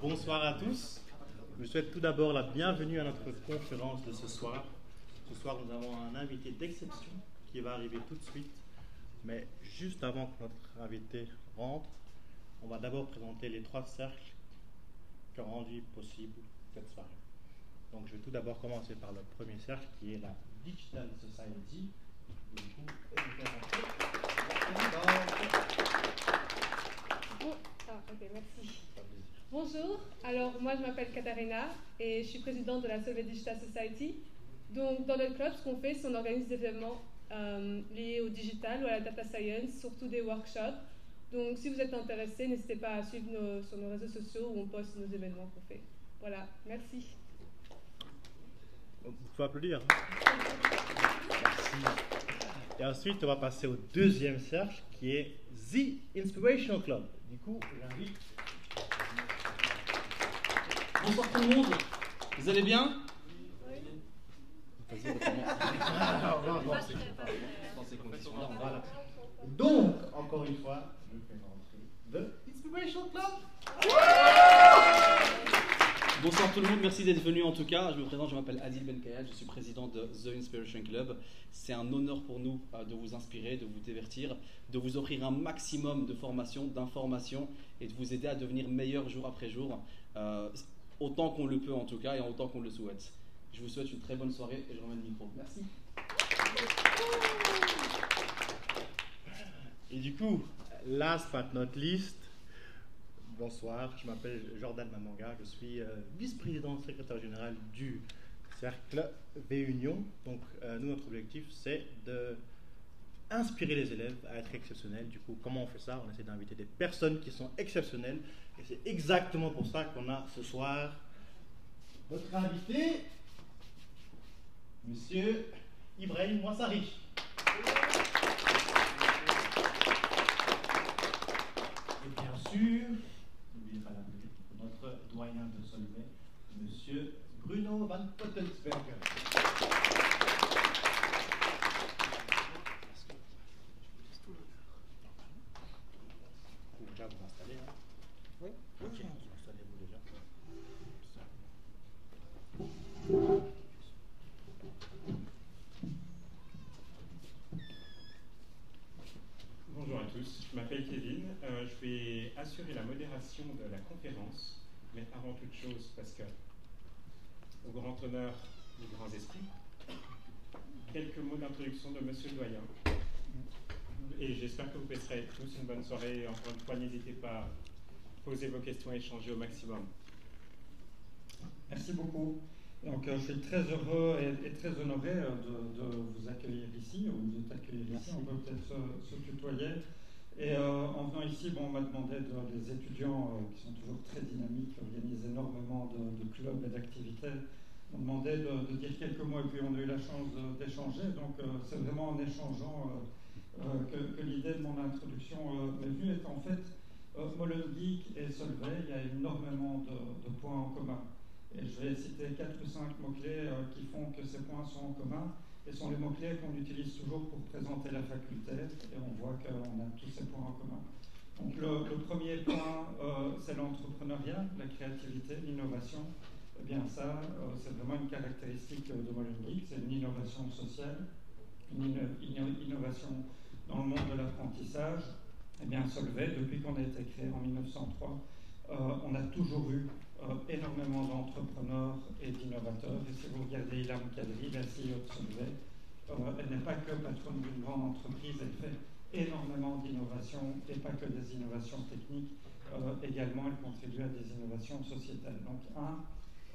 bonsoir à tous. Je souhaite tout d'abord la bienvenue à notre conférence de ce soir. Ce soir, nous avons un invité d'exception qui va arriver tout de suite. Mais juste avant que notre invité rentre, on va d'abord présenter les trois cercles qui ont rendu possible cette soirée. Donc, je vais tout d'abord commencer par le premier cercle qui est la Digital Society. Bon, ah, ok, merci. Bonjour, alors moi je m'appelle Katharina et je suis présidente de la Solvay Digital Society. Donc dans notre club, ce qu'on fait, c'est qu'on organise des événements euh, liés au digital ou à la data science, surtout des workshops. Donc si vous êtes intéressé, n'hésitez pas à suivre nos, sur nos réseaux sociaux où on poste nos événements qu'on fait. Voilà, merci. Vous pouvez applaudir. Merci. Et ensuite, on va passer au deuxième cercle qui est The Inspirational Club. Du coup, j'invite Bonsoir tout le monde, vous allez bien? Voilà. Donc, encore une fois, je fais rentrer The Inspirational Club. Bonsoir tout le monde, merci d'être venu en tout cas. Je me présente, je m'appelle Adil Benkayat, je suis président de The Inspiration Club. C'est un honneur pour nous euh, de vous inspirer, de vous divertir, de vous offrir un maximum de formation, d'informations et de vous aider à devenir meilleur jour après jour, euh, autant qu'on le peut en tout cas et autant qu'on le souhaite. Je vous souhaite une très bonne soirée et je remets le micro. Merci. Et du coup, last but not least, bonsoir, je m'appelle Jordan Mamanga, je suis euh, vice-président secrétaire général du cercle V-Union. Donc, euh, nous, notre objectif, c'est de inspirer les élèves à être exceptionnels. Du coup, comment on fait ça? On essaie d'inviter des personnes qui sont exceptionnelles. Et c'est exactement pour ça qu'on a ce soir notre invité, Monsieur Ibrahim Mouassari. Et bien sûr, n'oubliez pas d'appeler notre doyen de Solvay, Monsieur Bruno Van Pottelsberger. Vous déjà vous installer hein Oui. Ok, installez-vous déjà. Bonjour à tous, je m'appelle Kevin, Euh, je vais de la conférence, mais avant toute chose, parce que, au grand honneur des grands esprits, quelques mots d'introduction de Monsieur le Doyen. Et j'espère que vous passerez tous une bonne soirée. Encore une fois, n'hésitez pas à poser vos questions et échanger au maximum. Merci beaucoup. Donc, euh, je suis très heureux et, et très honoré euh, de, de vous accueillir ici, ou de t'accueillir ici, on peut peut-être se, se tutoyer. Et euh, en venant ici, on m'a demandé de, les étudiants euh, qui sont toujours très dynamiques, qui organisent énormément de, clubs et d'activités, m'ont demandé de, de dire quelques mots et puis on a eu la chance d'échanger. Donc, euh, c'est vraiment en échangeant que, l'idée de mon introduction m'est venue. Et en fait, euh, Molenbeek et Solvay, il y a énormément de, points en commun. Et je vais citer quatre ou cinq mots-clés qui font que ces points sont en commun et sont les mots-clés qu'on utilise toujours pour présenter la faculté. Et on voit qu'on a tous ces points en commun. Donc le, premier point, euh, c'est l'entrepreneuriat, la créativité, l'innovation. Eh bien ça, euh, c'est vraiment une caractéristique de Molenbeek. C'est une innovation sociale, une inno- inno- innovation dans le monde de l'apprentissage. Eh bien Solvay, depuis qu'on a été créé en 1903, euh, on a toujours eu énormément d'entrepreneurs et d'innovateurs. Et si vous regardez Ilham Kadri, la CEO de Solvay, euh, elle n'est pas que patronne d'une grande entreprise, elle fait énormément d'innovations et pas que des innovations techniques. Euh, également, elle contribue à des innovations sociétales. Donc, un,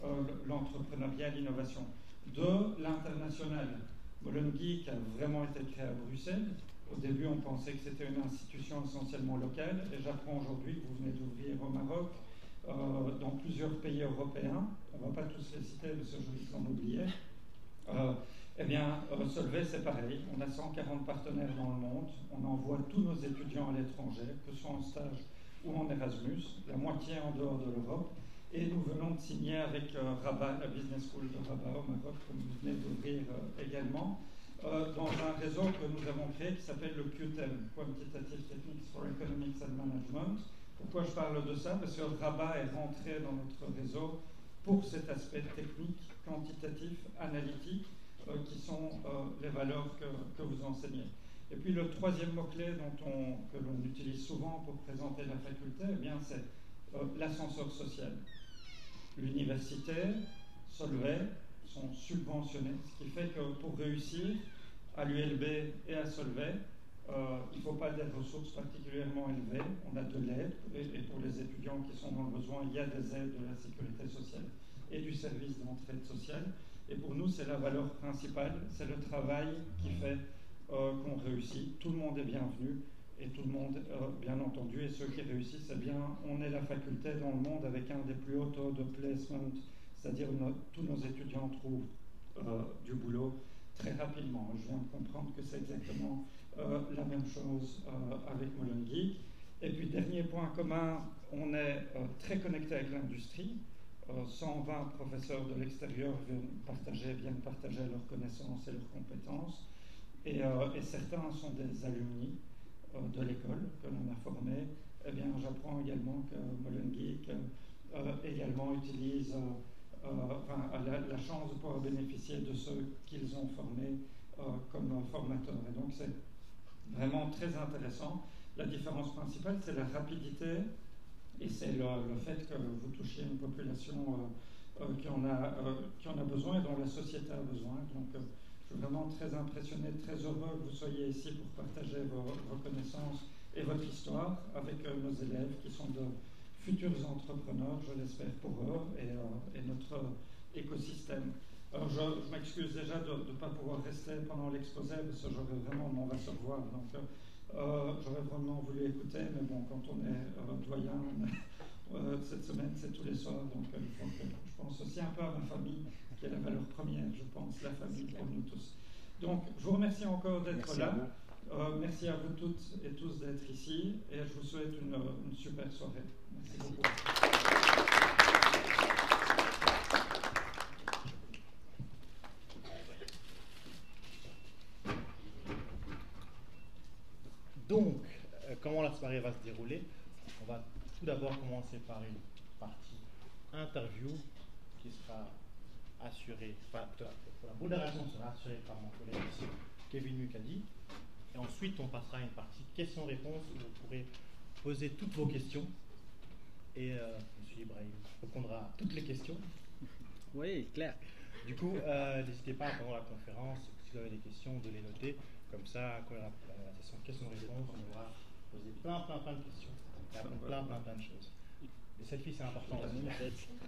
euh, l'entrepreneuriat, l'innovation. Deux, l'international. Molenbeek a vraiment été créé à Bruxelles. Au début, on pensait que c'était une institution essentiellement locale, et j'apprends aujourd'hui que vous venez d'ouvrir au Maroc, euh, dans plusieurs pays européens. On ne va pas tous les citer parce que je risque d'en oublier. Euh, eh bien, euh, Solvay, c'est pareil. On a 140 partenaires dans le monde. On envoie tous nos étudiants à l'étranger, que ce soit en stage ou en Erasmus, la moitié en dehors de l'Europe. Et nous venons de signer avec euh, Rabat, la Business School de Rabat au Maroc, que vous venez d'ouvrir également, dans un réseau que nous avons créé qui s'appelle le QTEM, Quantitative Techniques for Economics and Management, Pourquoi je parle de ça? Parce que Rabat est rentré dans notre réseau pour cet aspect technique, quantitatif, analytique, euh, qui sont euh, les valeurs que, que, vous enseignez. Et puis le troisième mot-clé que l'on utilise souvent pour présenter la faculté, eh c'est euh, l'ascenseur social. L'université, Solvay sont subventionnés, ce qui fait que pour réussir à l'ULB et à Solvay, euh, il ne faut pas des ressources particulièrement élevées. On a de l'aide et, pour les étudiants qui sont dans le besoin, il y a des aides de la sécurité sociale et du service d'entraide sociale. Et pour nous, c'est la valeur principale, c'est le travail qui fait euh, qu'on réussit. Tout le monde est bienvenu et tout le monde, euh, bien entendu, et ceux qui réussissent, eh bien, on est la faculté dans le monde avec un des plus hauts taux de placement, c'est-à-dire tous nos étudiants trouvent du boulot très rapidement. Je viens de comprendre que c'est exactement la même chose euh, avec Molengeek. Et puis, dernier point commun, on est euh, très connecté avec l'industrie. 120 professeurs de l'extérieur viennent partager, viennent partager leurs connaissances et leurs compétences. Et, certains sont des alumni de l'école que l'on a formés. Eh bien, j'apprends également que Molengeek également utilise la, la, chance de pouvoir bénéficier de ceux qu'ils ont formés comme formateurs. Et donc, c'est vraiment très intéressant. La différence principale, c'est la rapidité et c'est le, fait que vous touchiez une population euh, euh, qui, en a, euh, qui en a besoin et dont la société a besoin. Donc, je suis vraiment très impressionné, très heureux que vous soyez ici pour partager vos, connaissances et votre histoire avec nos élèves qui sont de futurs entrepreneurs, je l'espère pour eux, et notre écosystème. Alors je, m'excuse déjà de ne pas pouvoir rester pendant l'exposé parce que j'aurais vraiment, on va se revoir. Donc euh, j'aurais vraiment voulu écouter, mais bon, quand on est euh, doyen, euh, cette semaine c'est tous les soirs, donc je pense aussi un peu à ma famille, qui est la valeur première, je pense, la famille pour nous tous. Donc je vous remercie encore d'être là. merci à vous toutes et tous d'être ici et je vous souhaite une, une super soirée. Merci beaucoup. Donc, euh, comment la soirée va se dérouler On va tout d'abord commencer par une partie interview qui sera assurée, enfin, la modération sera assurée par mon collègue ici, Kevin Mukadi. Et ensuite, on passera à une partie questions-réponses où vous pourrez poser toutes vos questions. Et euh, M. Ibrahim répondra à toutes les questions. Oui, clair. Du coup, euh, n'hésitez pas pendant la conférence, si vous avez des questions, de les noter. Comme ça, quand la, la session questions-réponses, on va poser plein, plein, plein de questions. Apprendre plein, plein, plein de choses. Les selfies, c'est important aussi.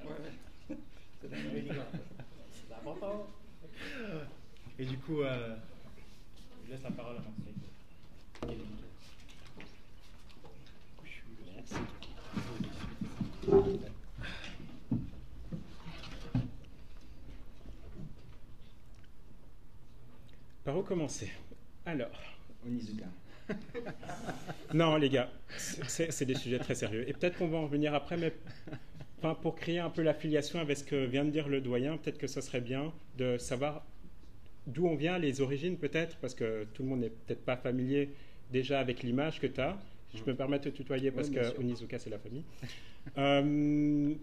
Ouais. C'est important. Et du coup, euh, je laisse la parole à Marseille. Merci. Par où commencer? Alors. Onizuka. non, les gars, c'est des sujets très sérieux. Et peut-être qu'on va en revenir après, mais enfin, pour créer un peu l'affiliation avec ce que vient de dire le doyen, peut-être que ce serait bien de savoir d'où on vient, les origines peut-être, parce que tout le monde n'est peut-être pas familier déjà avec l'image que tu as. Je peux me permettre de tutoyer parce que Onizuka, c'est la famille. Euh,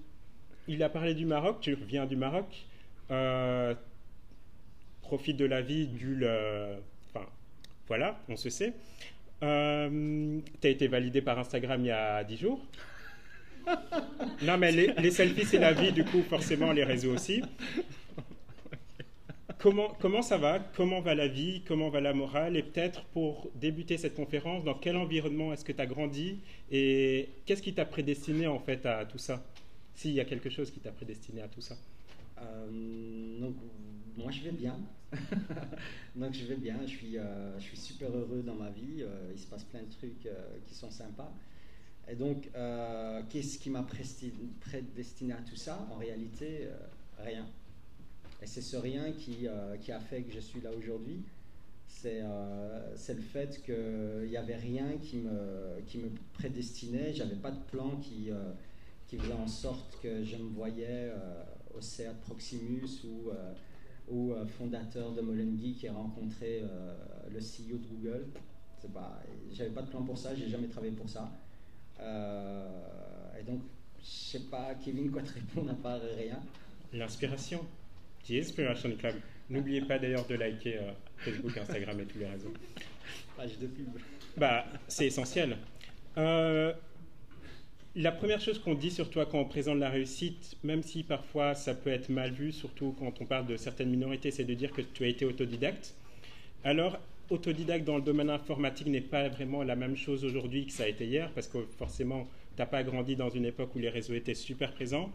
il a parlé du Maroc, tu reviens du Maroc. Euh, profite de la vie du voilà, on se sait. Euh, tu as été validé par Instagram il y a 10 jours. non, mais les, selfies, c'est la vie, du coup, forcément, les réseaux aussi. Comment, comment ça va? Comment va la vie? Comment va la morale? Et peut-être pour débuter cette conférence, dans quel environnement est-ce que tu as grandi? Et qu'est-ce qui t'a prédestiné en fait à tout ça? S'il y a quelque chose qui t'a prédestiné à tout ça euh, donc, moi je vais bien. donc je vais bien, je suis, euh, je suis super heureux dans ma vie, euh, il se passe plein de trucs qui sont sympas. Et donc, qu'est-ce qui m'a prédestiné à tout ça? En réalité, rien. Et c'est ce rien qui, qui, a fait que je suis là aujourd'hui. C'est le fait qu'il n'y avait rien qui me, qui me prédestinait, j'avais pas de plan qui, qui faisait en sorte que je me voyais au CERT Proximus ou, euh, ou euh, fondateur de Molengi qui a rencontré euh, le CEO de Google. J'avais pas de plan pour ça, j'ai jamais travaillé pour ça. et donc, je sais pas, Kevin, quoi te répondre à part rien. L'inspiration. The Inspiration Club? N'oubliez pas d'ailleurs de liker Facebook, Instagram et tous les réseaux. Page de pub. Bah, c'est essentiel. Euh, la première chose qu'on dit sur toi quand on présente la réussite, même si parfois ça peut être mal vu, surtout quand on parle de certaines minorités, c'est de dire que tu as été autodidacte. Alors, autodidacte dans le domaine informatique n'est pas vraiment la même chose aujourd'hui que ça a été hier, parce que forcément, tu n'as pas grandi dans une époque où les réseaux étaient super présents.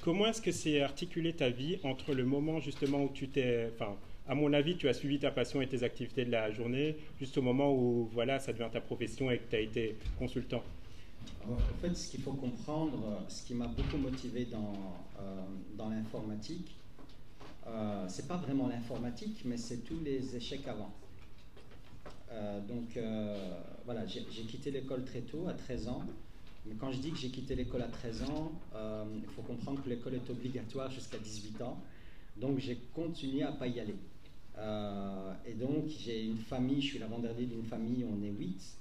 Comment est-ce que c'est articulé ta vie entre le moment justement où tu t'es, enfin, à mon avis, tu as suivi ta passion et tes activités de la journée juste au moment où voilà, ça devient ta profession et que tu as été consultant? En fait, ce qu'il faut comprendre, ce qui m'a beaucoup motivé dans, euh, dans l'informatique, euh, c'est pas vraiment l'informatique, mais c'est tous les échecs avant. Euh, donc euh, voilà, j'ai quitté l'école très tôt, à 13 ans. Mais quand je dis que j'ai quitté l'école à 13 ans, il faut comprendre que l'école est obligatoire jusqu'à 18 ans. Donc j'ai continué à pas y aller. Et donc, j'ai une famille, je suis l'avant-dernier d'une famille, on est huit.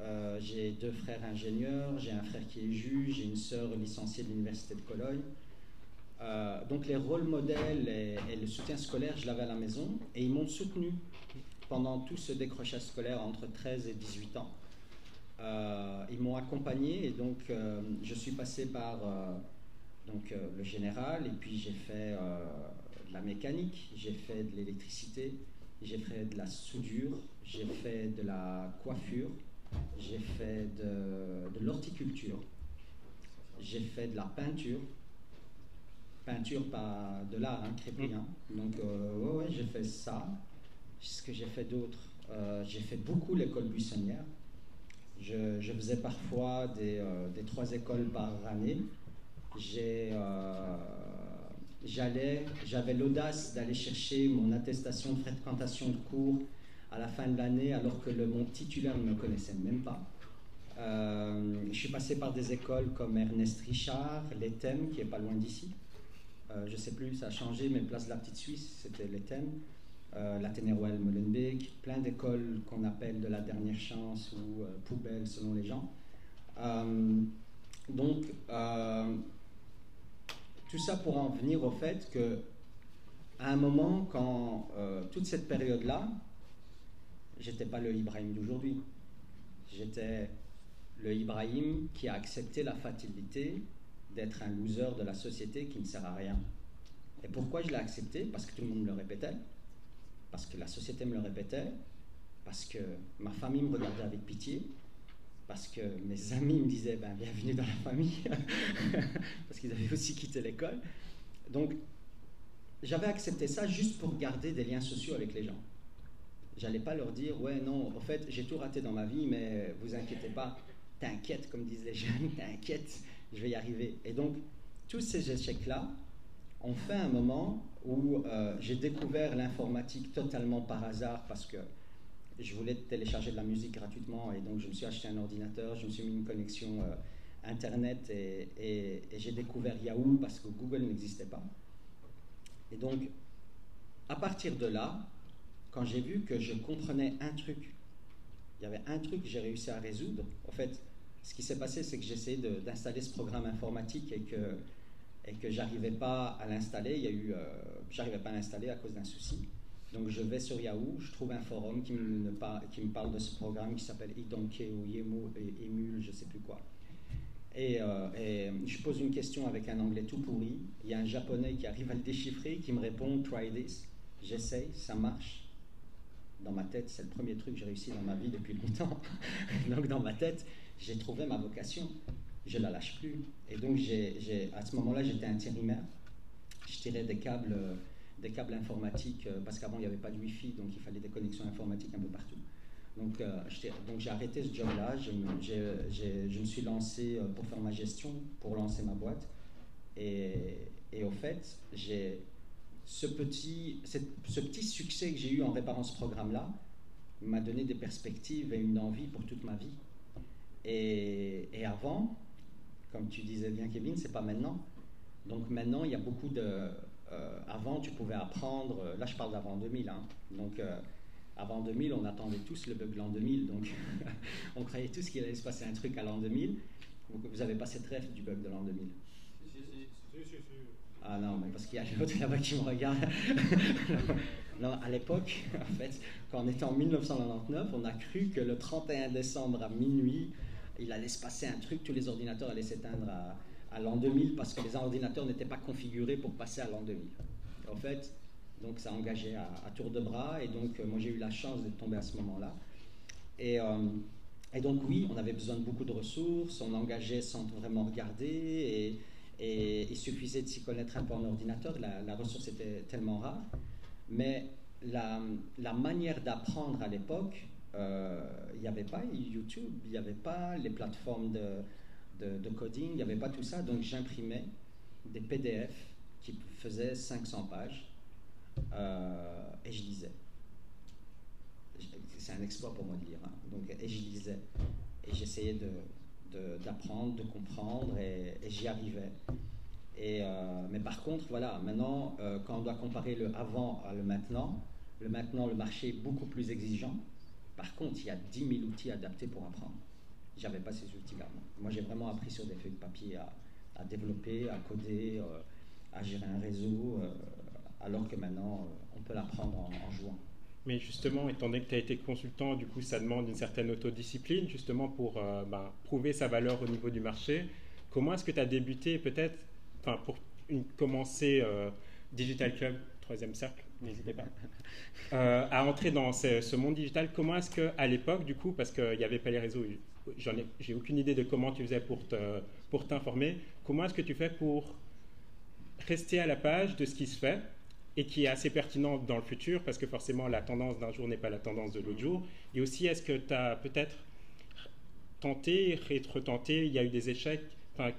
Euh, j'ai deux frères ingénieurs, j'ai un frère qui est juge, j'ai une sœur licenciée de l'université de Cologne. Euh, donc les rôles modèles et, le soutien scolaire, je l'avais à la maison et ils m'ont soutenu pendant tout ce décrochage scolaire entre 13 et 18 ans. ils m'ont accompagné et donc je suis passé par donc, le général et puis j'ai fait de la mécanique, j'ai fait de l'électricité, j'ai fait de la soudure, j'ai fait de la coiffure, j'ai fait de, l'horticulture, j'ai fait de la peinture, peinture pas de l'art, hein, crépien. Mm. Donc, euh, ouais, j'ai fait ça. Ce que j'ai fait d'autre, euh, j'ai fait beaucoup l'école buissonnière. Je, faisais parfois des, euh, des, trois écoles par année. J'allais, j'avais l'audace d'aller chercher mon attestation de fréquentation de cours à la fin de l'année alors que le, mon titulaire ne me connaissait même pas. Euh, je suis passé par des écoles comme Ernest Richard, l'ETEM, qui est pas loin d'ici. Euh, je sais plus, ça a changé, mais Place de la Petite Suisse, c'était l'ETEM. Euh, l'Athénée Royal Molenbeek, plein d'écoles qu'on appelle de la dernière chance ou euh, poubelles selon les gens. donc, tout ça pour en venir au fait que, à un moment, quand euh, toute cette période-là, j'étais pas le Ibrahim d'aujourd'hui. J'étais le Ibrahim qui a accepté la fatalité d'être un loser de la société qui ne sert à rien. Et pourquoi je l'ai accepté? Parce que tout le monde me le répétait, parce que la société me le répétait, parce que ma famille me regardait avec pitié, parce que mes amis me disaient ben, bienvenue dans la famille, parce qu'ils avaient aussi quitté l'école. Donc, j'avais accepté ça juste pour garder des liens sociaux avec les gens. J'allais pas leur dire ouais non, en fait j'ai tout raté dans ma vie, mais vous inquiétez pas, t'inquiète comme disent les jeunes, t'inquiète, je vais y arriver. Et donc tous ces échecs là ont fait un moment où euh, j'ai découvert l'informatique totalement par hasard parce que je voulais télécharger de la musique gratuitement et donc je me suis acheté un ordinateur, je me suis mis une connexion euh, internet et, j'ai découvert Yahoo parce que Google n'existait pas. Et donc, à partir de là, quand j'ai vu que je comprenais un truc, il y avait un truc que j'ai réussi à résoudre. En fait, ce qui s'est passé, c'est que j'essayais d'installer ce programme informatique et que, et que j'arrivais pas à l'installer. Il y a eu, euh, j'arrivais pas à l'installer à cause d'un souci. Donc je vais sur Yahoo, je trouve un forum qui me, parle de ce programme qui s'appelle Idonke ou Yemo et Emule, je sais plus quoi. Euh, et, je pose une question avec un anglais tout pourri. Il y a un japonais qui arrive à le déchiffrer, qui me répond Try this. J'essaye, ça marche. Dans ma tête, c'est le premier truc que j'ai réussi dans ma vie depuis longtemps. donc dans ma tête, j'ai trouvé ma vocation. Je la lâche plus. Et donc à ce moment-là, j'étais intérimaire. Je tirais des câbles euh, des câbles informatiques, euh, parce qu'avant il n'y avait pas de Wi-Fi, donc il fallait des connexions informatiques un peu partout. Donc, euh, j'ai arrêté ce job-là, je, me suis lancé pour faire ma gestion, pour lancer ma boîte. Et au fait, j'ai ce petit, ce petit succès que j'ai eu en réparant ce programme-là m'a donné des perspectives et une envie pour toute ma vie. Et, et avant, comme tu disais bien Kevin, c'est pas maintenant. Donc maintenant, il y a beaucoup de, euh, avant, tu pouvais apprendre, euh, là je parle d'avant 2000, hein. donc euh, Avant 2000, on attendait tous le bug l'an 2000, donc on croyait tous qu'il allait se passer un truc à l'an 2000. Vous avez pas cette rêve du bug de l'an 2000 Ah non, mais parce qu'il y a l'autre là-bas qui me regarde. non, à l'époque, en fait, quand on était en 1999, on a cru que le 31 décembre à minuit, il allait se passer un truc, tous les ordinateurs allaient s'éteindre à, l'an 2000 parce que les ordinateurs n'étaient pas configurés pour passer à l'an 2000. En fait, donc ça engageait à, à, tour de bras et donc euh, moi j'ai eu la chance de tomber à ce moment-là. Et, euh, et, donc oui, on avait besoin de beaucoup de ressources, on engageait sans vraiment regarder et, il suffisait de s'y connaître un peu en ordinateur, la, ressource était tellement rare. Mais la, manière d'apprendre à l'époque, euh, il n'y avait pas YouTube, il n'y avait pas les plateformes de, de, de coding, il n'y avait pas tout ça, donc j'imprimais des PDF qui faisaient 500 pages euh, et je lisais. C'est un exploit pour moi de lire, hein. donc, et je lisais. Et j'essayais d'apprendre, de, comprendre, et, j'y arrivais. Et, euh, mais par contre, voilà, maintenant, euh, quand on doit comparer le avant à le maintenant, le maintenant, le marché est beaucoup plus exigeant. Par contre, il y a 10 000 outils adaptés pour apprendre. J'avais pas ces outils-là. Moi, j'ai vraiment appris sur des feuilles de papier à, développer, à coder, euh, à gérer un réseau, alors que maintenant, on peut l'apprendre en, en, jouant. Mais justement, étant donné que tu as été consultant, du coup, ça demande une certaine autodiscipline, justement, pour euh, bah, prouver sa valeur au niveau du marché. Comment est-ce que tu as débuté, peut-être, enfin, pour une, commencer euh, Digital Club, troisième cercle, n'hésitez pas, euh, à entrer dans ce, ce monde digital? Comment est-ce qu'à l'époque, du coup, parce qu'il n'y avait pas les réseaux, j'en ai, j'ai aucune idée de comment tu faisais pour, te, pour t'informer, comment est-ce que tu fais pour rester à la page de ce qui se fait et qui est assez pertinent dans le futur parce que forcément la tendance d'un jour n'est pas la tendance de l'autre jour. Et aussi, est-ce que tu as peut-être tenté, retenté, il y a eu des échecs enfin,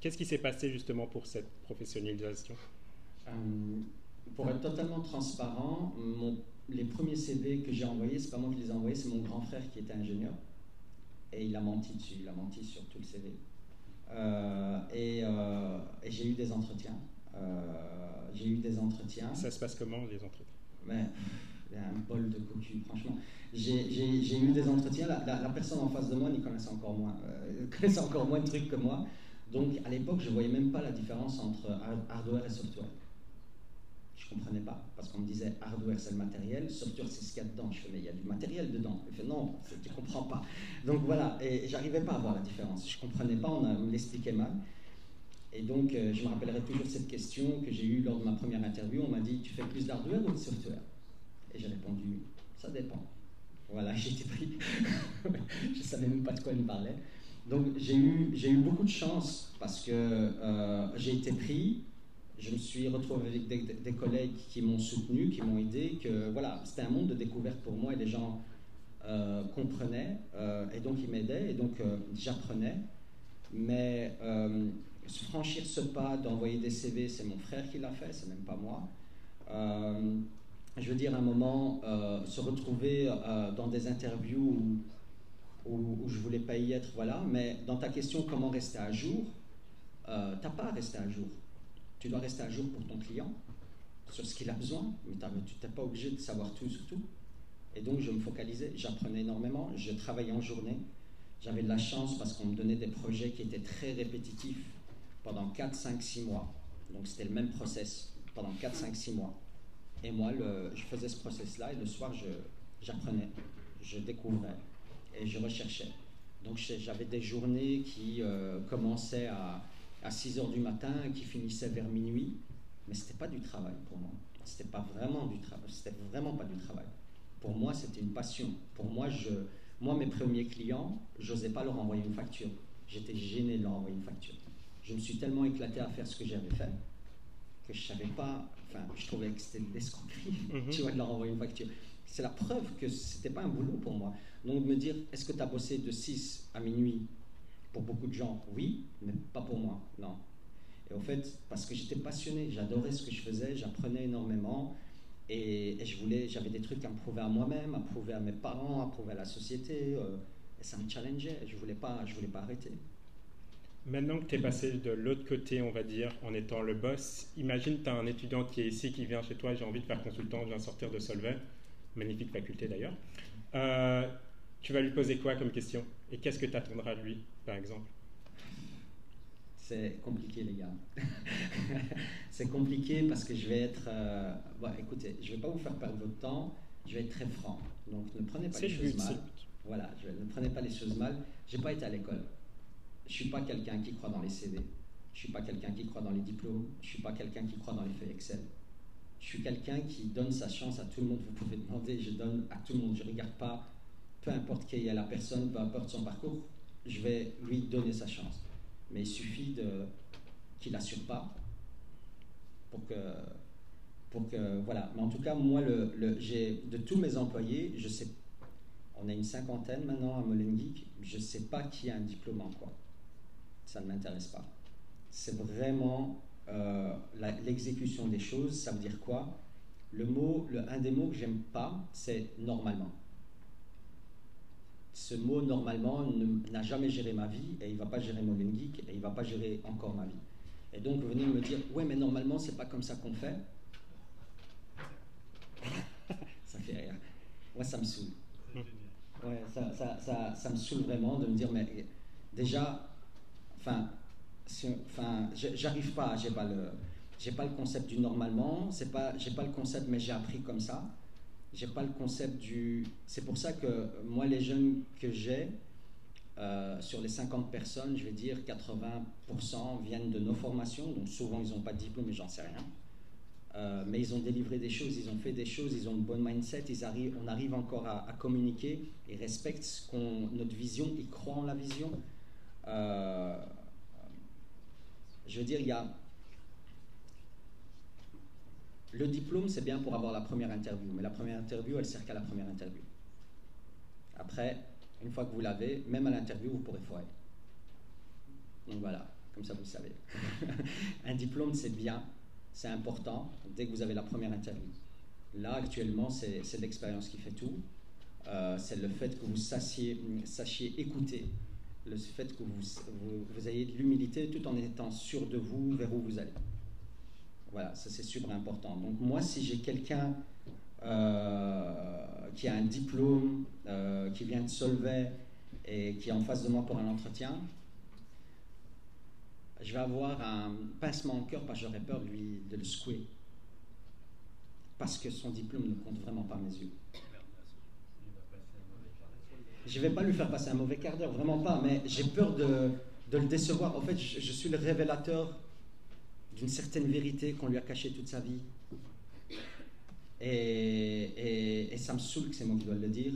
Qu'est-ce qui s'est passé justement pour cette professionnalisation? Euh, Pour être totalement transparent, les premiers CV que j'ai envoyés, c'est pas moi qui les ai envoyés, c'est mon grand frère qui était ingénieur. Et il a menti dessus, il a menti sur tout le CV. Euh, euh, et j'ai eu des entretiens. Euh, j'ai eu des entretiens. Ça se passe comment les entretiens? A un bol de cocu, franchement. J'ai eu des entretiens. La, la, la, personne en face de moi n'y connaissait encore moins, euh, connaissait encore moins de trucs que moi. Donc à l'époque, je ne voyais même pas la différence entre hardware et software. Je ne comprenais pas, parce qu'on me disait hardware c'est le matériel, software c'est ce qu'il y a dedans. Je fais mais il y a du matériel dedans. Il fait non, tu ne comprends pas. Donc voilà, et j'arrivais pas à voir la différence. Je ne comprenais pas, on, me l'expliquait mal. Et donc, euh, je me rappellerai toujours cette question que j'ai eue lors de ma première interview. On m'a dit Tu fais plus d'hardware ou de software? Et j'ai répondu Ça dépend. Voilà, été pris. je ne savais même pas de quoi il me parlait. Donc, j'ai eu, beaucoup de chance parce que euh, j'ai été pris. Je me suis retrouvé avec des, collègues qui m'ont soutenu, qui m'ont aidé. Que voilà, c'était un monde de découverte pour moi et les gens euh, comprenaient et donc ils m'aidaient et donc j'apprenais. Mais franchir ce pas d'envoyer des CV, c'est mon frère qui l'a fait, c'est même pas moi. Euh, je veux dire, à un moment, euh, se retrouver euh, dans des interviews où, où, où, je voulais pas y être, voilà. Mais dans ta question, comment rester à jour, t'as pas à rester à jour. Tu dois rester à jour pour ton client, sur ce qu'il a besoin, mais tu n'es pas obligé de savoir tout sur tout. Et donc, je me focalisais, j'apprenais énormément, je travaillais en journée. J'avais de la chance parce qu'on me donnait des projets qui étaient très répétitifs pendant 4, 5, 6 mois. Donc c'était le même process pendant 4, 5, 6 mois. Et moi, je faisais ce process-là et le soir, j'apprenais, je, je, découvrais et je recherchais. Donc j'avais des journées qui euh, commençaient à, à 6 heures du matin et qui finissaient vers minuit, mais ce n'était pas du travail pour moi. C'était pas vraiment du travail, c'était vraiment pas du travail. Pour moi, c'était une passion. Pour moi, je, moi, mes premiers clients, j'osais pas leur envoyer une facture. J'étais gêné de leur envoyer une facture je me suis tellement éclaté à faire ce que j'avais fait que je savais pas, enfin, je trouvais que c'était de l'escroquerie, -hmm. tu vois, de leur envoyer une facture. C'est la preuve que c'était pas un boulot pour moi. Donc, me dire, est-ce que tu as bossé de 6 à minuit Pour beaucoup de gens, oui, mais pas pour moi, non. Et au fait, parce que j'étais passionné, j'adorais ce que je faisais, j'apprenais énormément, et, et je voulais, j'avais des trucs à me prouver à moi-même, à prouver à mes parents, à prouver à la société, euh, et ça me challengeait, je voulais pas, je voulais pas arrêter. Maintenant que tu es passé de l'autre côté, on va dire, en étant le boss, imagine tu as un étudiant qui est ici, qui vient chez toi, j'ai envie de faire consultant, je viens sortir de Solvay. magnifique faculté d'ailleurs. Euh, tu vas lui poser quoi comme question? Et qu'est-ce que tu attendras de lui, par exemple? C'est compliqué, les gars. c'est compliqué parce que je vais être. Euh, écoutez, je ne vais pas vous faire perdre votre temps. Je vais être très franc. Donc, ne prenez pas les choses mal. Voilà, je, ne prenez pas les choses mal. J'ai pas été à l'école. Je suis pas quelqu'un qui croit dans les CV. Je suis pas quelqu'un qui croit dans les diplômes. Je suis pas quelqu'un qui croit dans les faits Excel. Je suis quelqu'un qui donne sa chance à tout le monde. Vous pouvez demander, je donne à tout le monde. Je regarde pas, peu importe qui est la personne, peu importe son parcours, je vais lui donner sa chance. Mais il suffit de qu'il n'assure pas pour que pour que voilà. Mais en tout cas, moi, le, le j'ai de tous mes employés, je sais on a une cinquantaine maintenant à Molengeek. Je ne sais pas qui a un diplôme en quoi. Ça ne m'intéresse pas. C'est vraiment euh, l'exécution des choses. Ça veut dire quoi? Le mot, le, un des mots que j'aime pas, c'est normalement. Ce mot normalement n'a jamais géré ma vie et il ne va pas gérer Molengeek et il ne va pas gérer encore ma vie. Et donc vous venez me dire, ouais, mais normalement c'est pas comme ça qu'on fait. ça fait rire. Moi, ça me saoule. Ouais, ça, ça, ça, ça, me saoule vraiment de me dire, mais déjà, enfin, j'arrive pas, j'ai pas le. Pas le concept du normalement, c'est pas, j'ai pas le concept, mais j'ai appris comme ça. J'ai pas le concept du. C'est pour ça que moi, les jeunes que j'ai, euh, sur les 50 personnes, je vais dire 80% viennent de nos formations, donc souvent ils n'ont pas de diplôme, mais j'en sais rien. Euh, mais ils ont délivré des choses, ils ont fait des choses, ils ont une bonne mindset, ils arrivent, on arrive encore à, communiquer, ils respectent notre vision, ils croient en la vision. Euh, je veux dire, il y a. Le diplôme, c'est bien pour avoir la première interview, mais la première interview, elle sert qu'à la première interview. Après, une fois que vous l'avez, même à l'interview, vous pourrez foirer. Donc voilà, comme ça vous le savez. Un diplôme, c'est bien, c'est important dès que vous avez la première interview. Là, actuellement, c'est l'expérience qui fait tout. Euh, c'est le fait que vous sachiez, sachiez écouter, le fait que vous, vous, ayez de l'humilité tout en étant sûr de vous, vers où vous allez. Voilà, ça c'est super important. Donc moi, si j'ai quelqu'un euh, qui a un diplôme, euh, qui vient de Solvay et qui est en face de moi pour un entretien, je vais avoir un pincement au cœur parce que j'aurais peur de, de le secouer. Parce que son diplôme ne compte vraiment pas mes yeux. Je vais pas lui faire passer un mauvais quart d'heure, vraiment pas, mais j'ai peur de, de, le décevoir. En fait, je, suis le révélateur d'une certaine vérité qu'on lui a cachée toute sa vie. Et, ça me saoule que c'est moi qui dois le dire.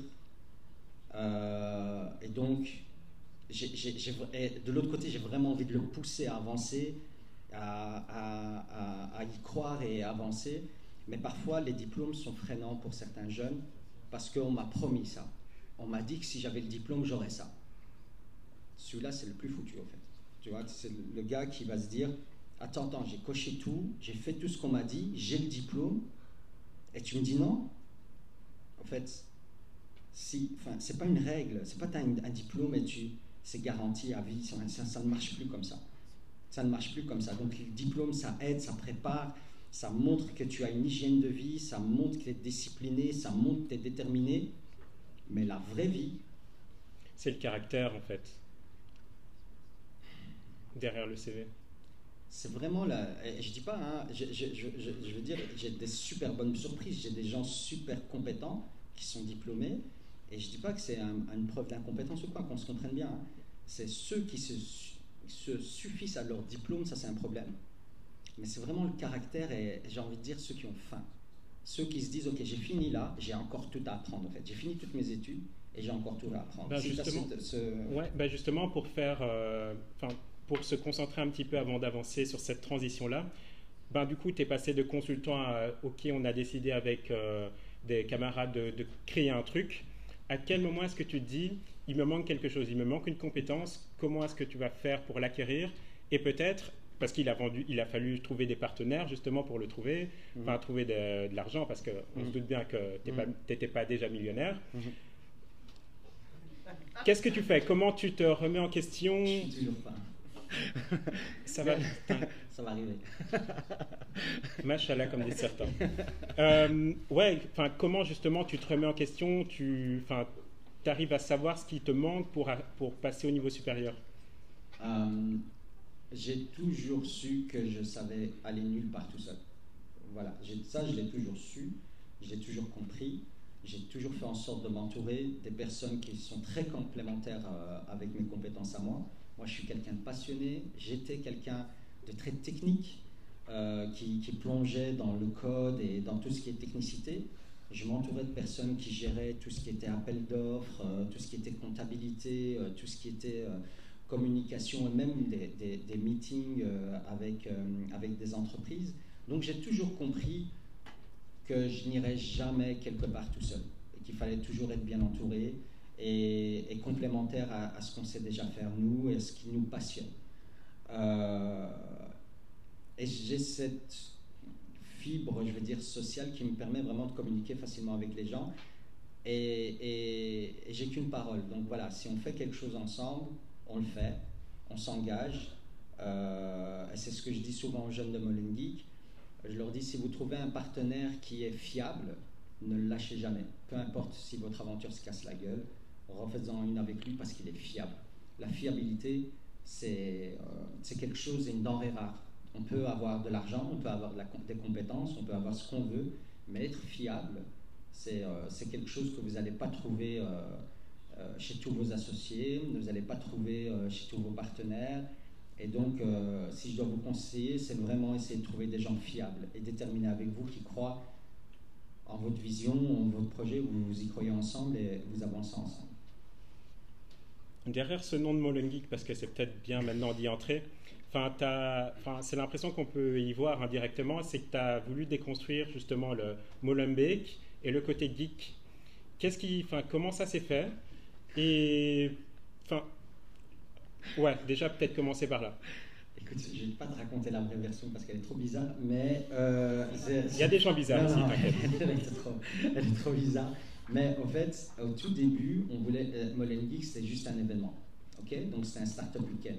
Euh, et donc, de l'autre côté, j'ai vraiment envie de le pousser à avancer, à, y croire et à avancer. Mais parfois, les diplômes sont freinants pour certains jeunes parce qu'on m'a promis ça. On m'a dit que si j'avais le diplôme, j'aurais ça. Celui-là, c'est le plus foutu, en fait. Tu vois, c'est le gars qui va se dire Attends, attends, j'ai coché tout, j'ai fait tout ce qu'on m'a dit, j'ai le diplôme, et tu me dis non En fait, si, enfin, c'est pas une règle, c'est pas as un, diplôme et tu c'est garanti à vie. Ça, ça, ne marche plus comme ça. Ça ne marche plus comme ça. Donc le diplôme, ça aide, ça prépare, ça montre que tu as une hygiène de vie, ça montre que tu es discipliné, ça montre que tu es déterminé. Mais la vraie vie... C'est le caractère, en fait, derrière le CV. C'est vraiment la... Je dis pas, hein, je, je, je, je, veux dire, j'ai des super bonnes surprises, j'ai des gens super compétents qui sont diplômés, et je ne dis pas que c'est une preuve d'incompétence ou quoi, qu'on se comprenne bien. Hein. C'est ceux qui se, se, suffisent à leur diplôme, ça c'est un problème. Mais c'est vraiment le caractère et j'ai envie de dire ceux qui ont faim. Ceux qui se disent, ok, j'ai fini là, j'ai encore tout à apprendre en fait. J'ai fini toutes mes études et j'ai encore tout à apprendre. Ben justement, ouais, ben justement, pour faire, euh, pour se concentrer un petit peu avant d'avancer sur cette transition-là, ben du coup, tu es passé de consultant à, ok, on a décidé avec euh, des camarades de, de, créer un truc à quel moment est-ce que tu te dis, il me manque quelque chose, il me manque une compétence, comment est-ce que tu vas faire pour l'acquérir? Et peut-être, parce qu'il a, vendu, il a fallu trouver des partenaires justement pour le trouver, mhm. enfin trouver de, l'argent, parce qu'on on se mhm. doute bien que tu n'étais mhm. pas, déjà millionnaire. Qu'est-ce que tu fais? Comment tu te remets en question? Je suis toujours pas. Ça va? ça va arriver. Machallah, comme dit certains. Euh, ouais, enfin, comment justement tu te remets en question? Tu arrives à savoir ce qui te manque pour, pour passer au niveau supérieur? Euh, J'ai toujours su que je savais aller nulle part tout seul. Voilà, ça je l'ai toujours su, j'ai toujours compris. J'ai toujours fait en sorte de m'entourer des personnes qui sont très complémentaires euh, avec mes compétences à moi. Moi, je suis quelqu'un de passionné. J'étais quelqu'un de très technique euh, qui, plongeait dans le code et dans tout ce qui est technicité. Je m'entourais de personnes qui géraient tout ce qui était appel d'offres, euh, tout ce qui était comptabilité, tout ce qui était communication et même des, meetings avec, avec des entreprises. Donc j'ai toujours compris que je n'irais jamais quelque part tout seul et qu'il fallait toujours être bien entouré et, complémentaire à, ce qu'on sait déjà faire nous et à ce qui nous passionne. Euh, et j'ai cette fibre, je veux dire, sociale qui me permet vraiment de communiquer facilement avec les gens. Et, j'ai qu'une parole. Donc voilà, si on fait quelque chose ensemble, on le fait, on s'engage. Euh, c'est ce que je dis souvent aux jeunes de Molengeek je leur dis, si vous trouvez un partenaire qui est fiable, ne le lâchez jamais. Peu importe si votre aventure se casse la gueule, refaites-en une avec lui parce qu'il est fiable. La fiabilité, c'est euh, quelque chose, une denrée rare. On peut avoir de l'argent, on peut avoir des compétences, on peut avoir ce qu'on veut, mais être fiable, c'est euh, quelque chose que vous n'allez pas trouver euh, chez tous vos associés, vous n'allez pas trouver chez tous vos partenaires, et donc, euh, si je dois vous conseiller, c'est vraiment essayer de trouver des gens fiables et déterminés avec vous qui croient en votre vision, en votre projet, vous, vous y croyez ensemble et vous avancez ensemble. Derrière ce nom de Molengeek, parce que c'est peut-être bien maintenant d'y entrer, c'est l'impression qu'on peut y voir indirectement, c'est que tu as voulu déconstruire justement le Molenbeek et le côté geek. Qu'est-ce qui, comment ça s'est fait? Et enfin, Ouais, déjà peut-être commencer par là. Écoute, je ne vais pas te raconter la vraie version parce qu'elle est trop bizarre, mais... Euh, Il y a des gens bizarres aussi, elle, est trop, elle est trop bizarre. Mais en fait, au tout début, on voulait... Euh, Molenbeek, c'était juste un événement. ok? Donc c'était un startup week-end.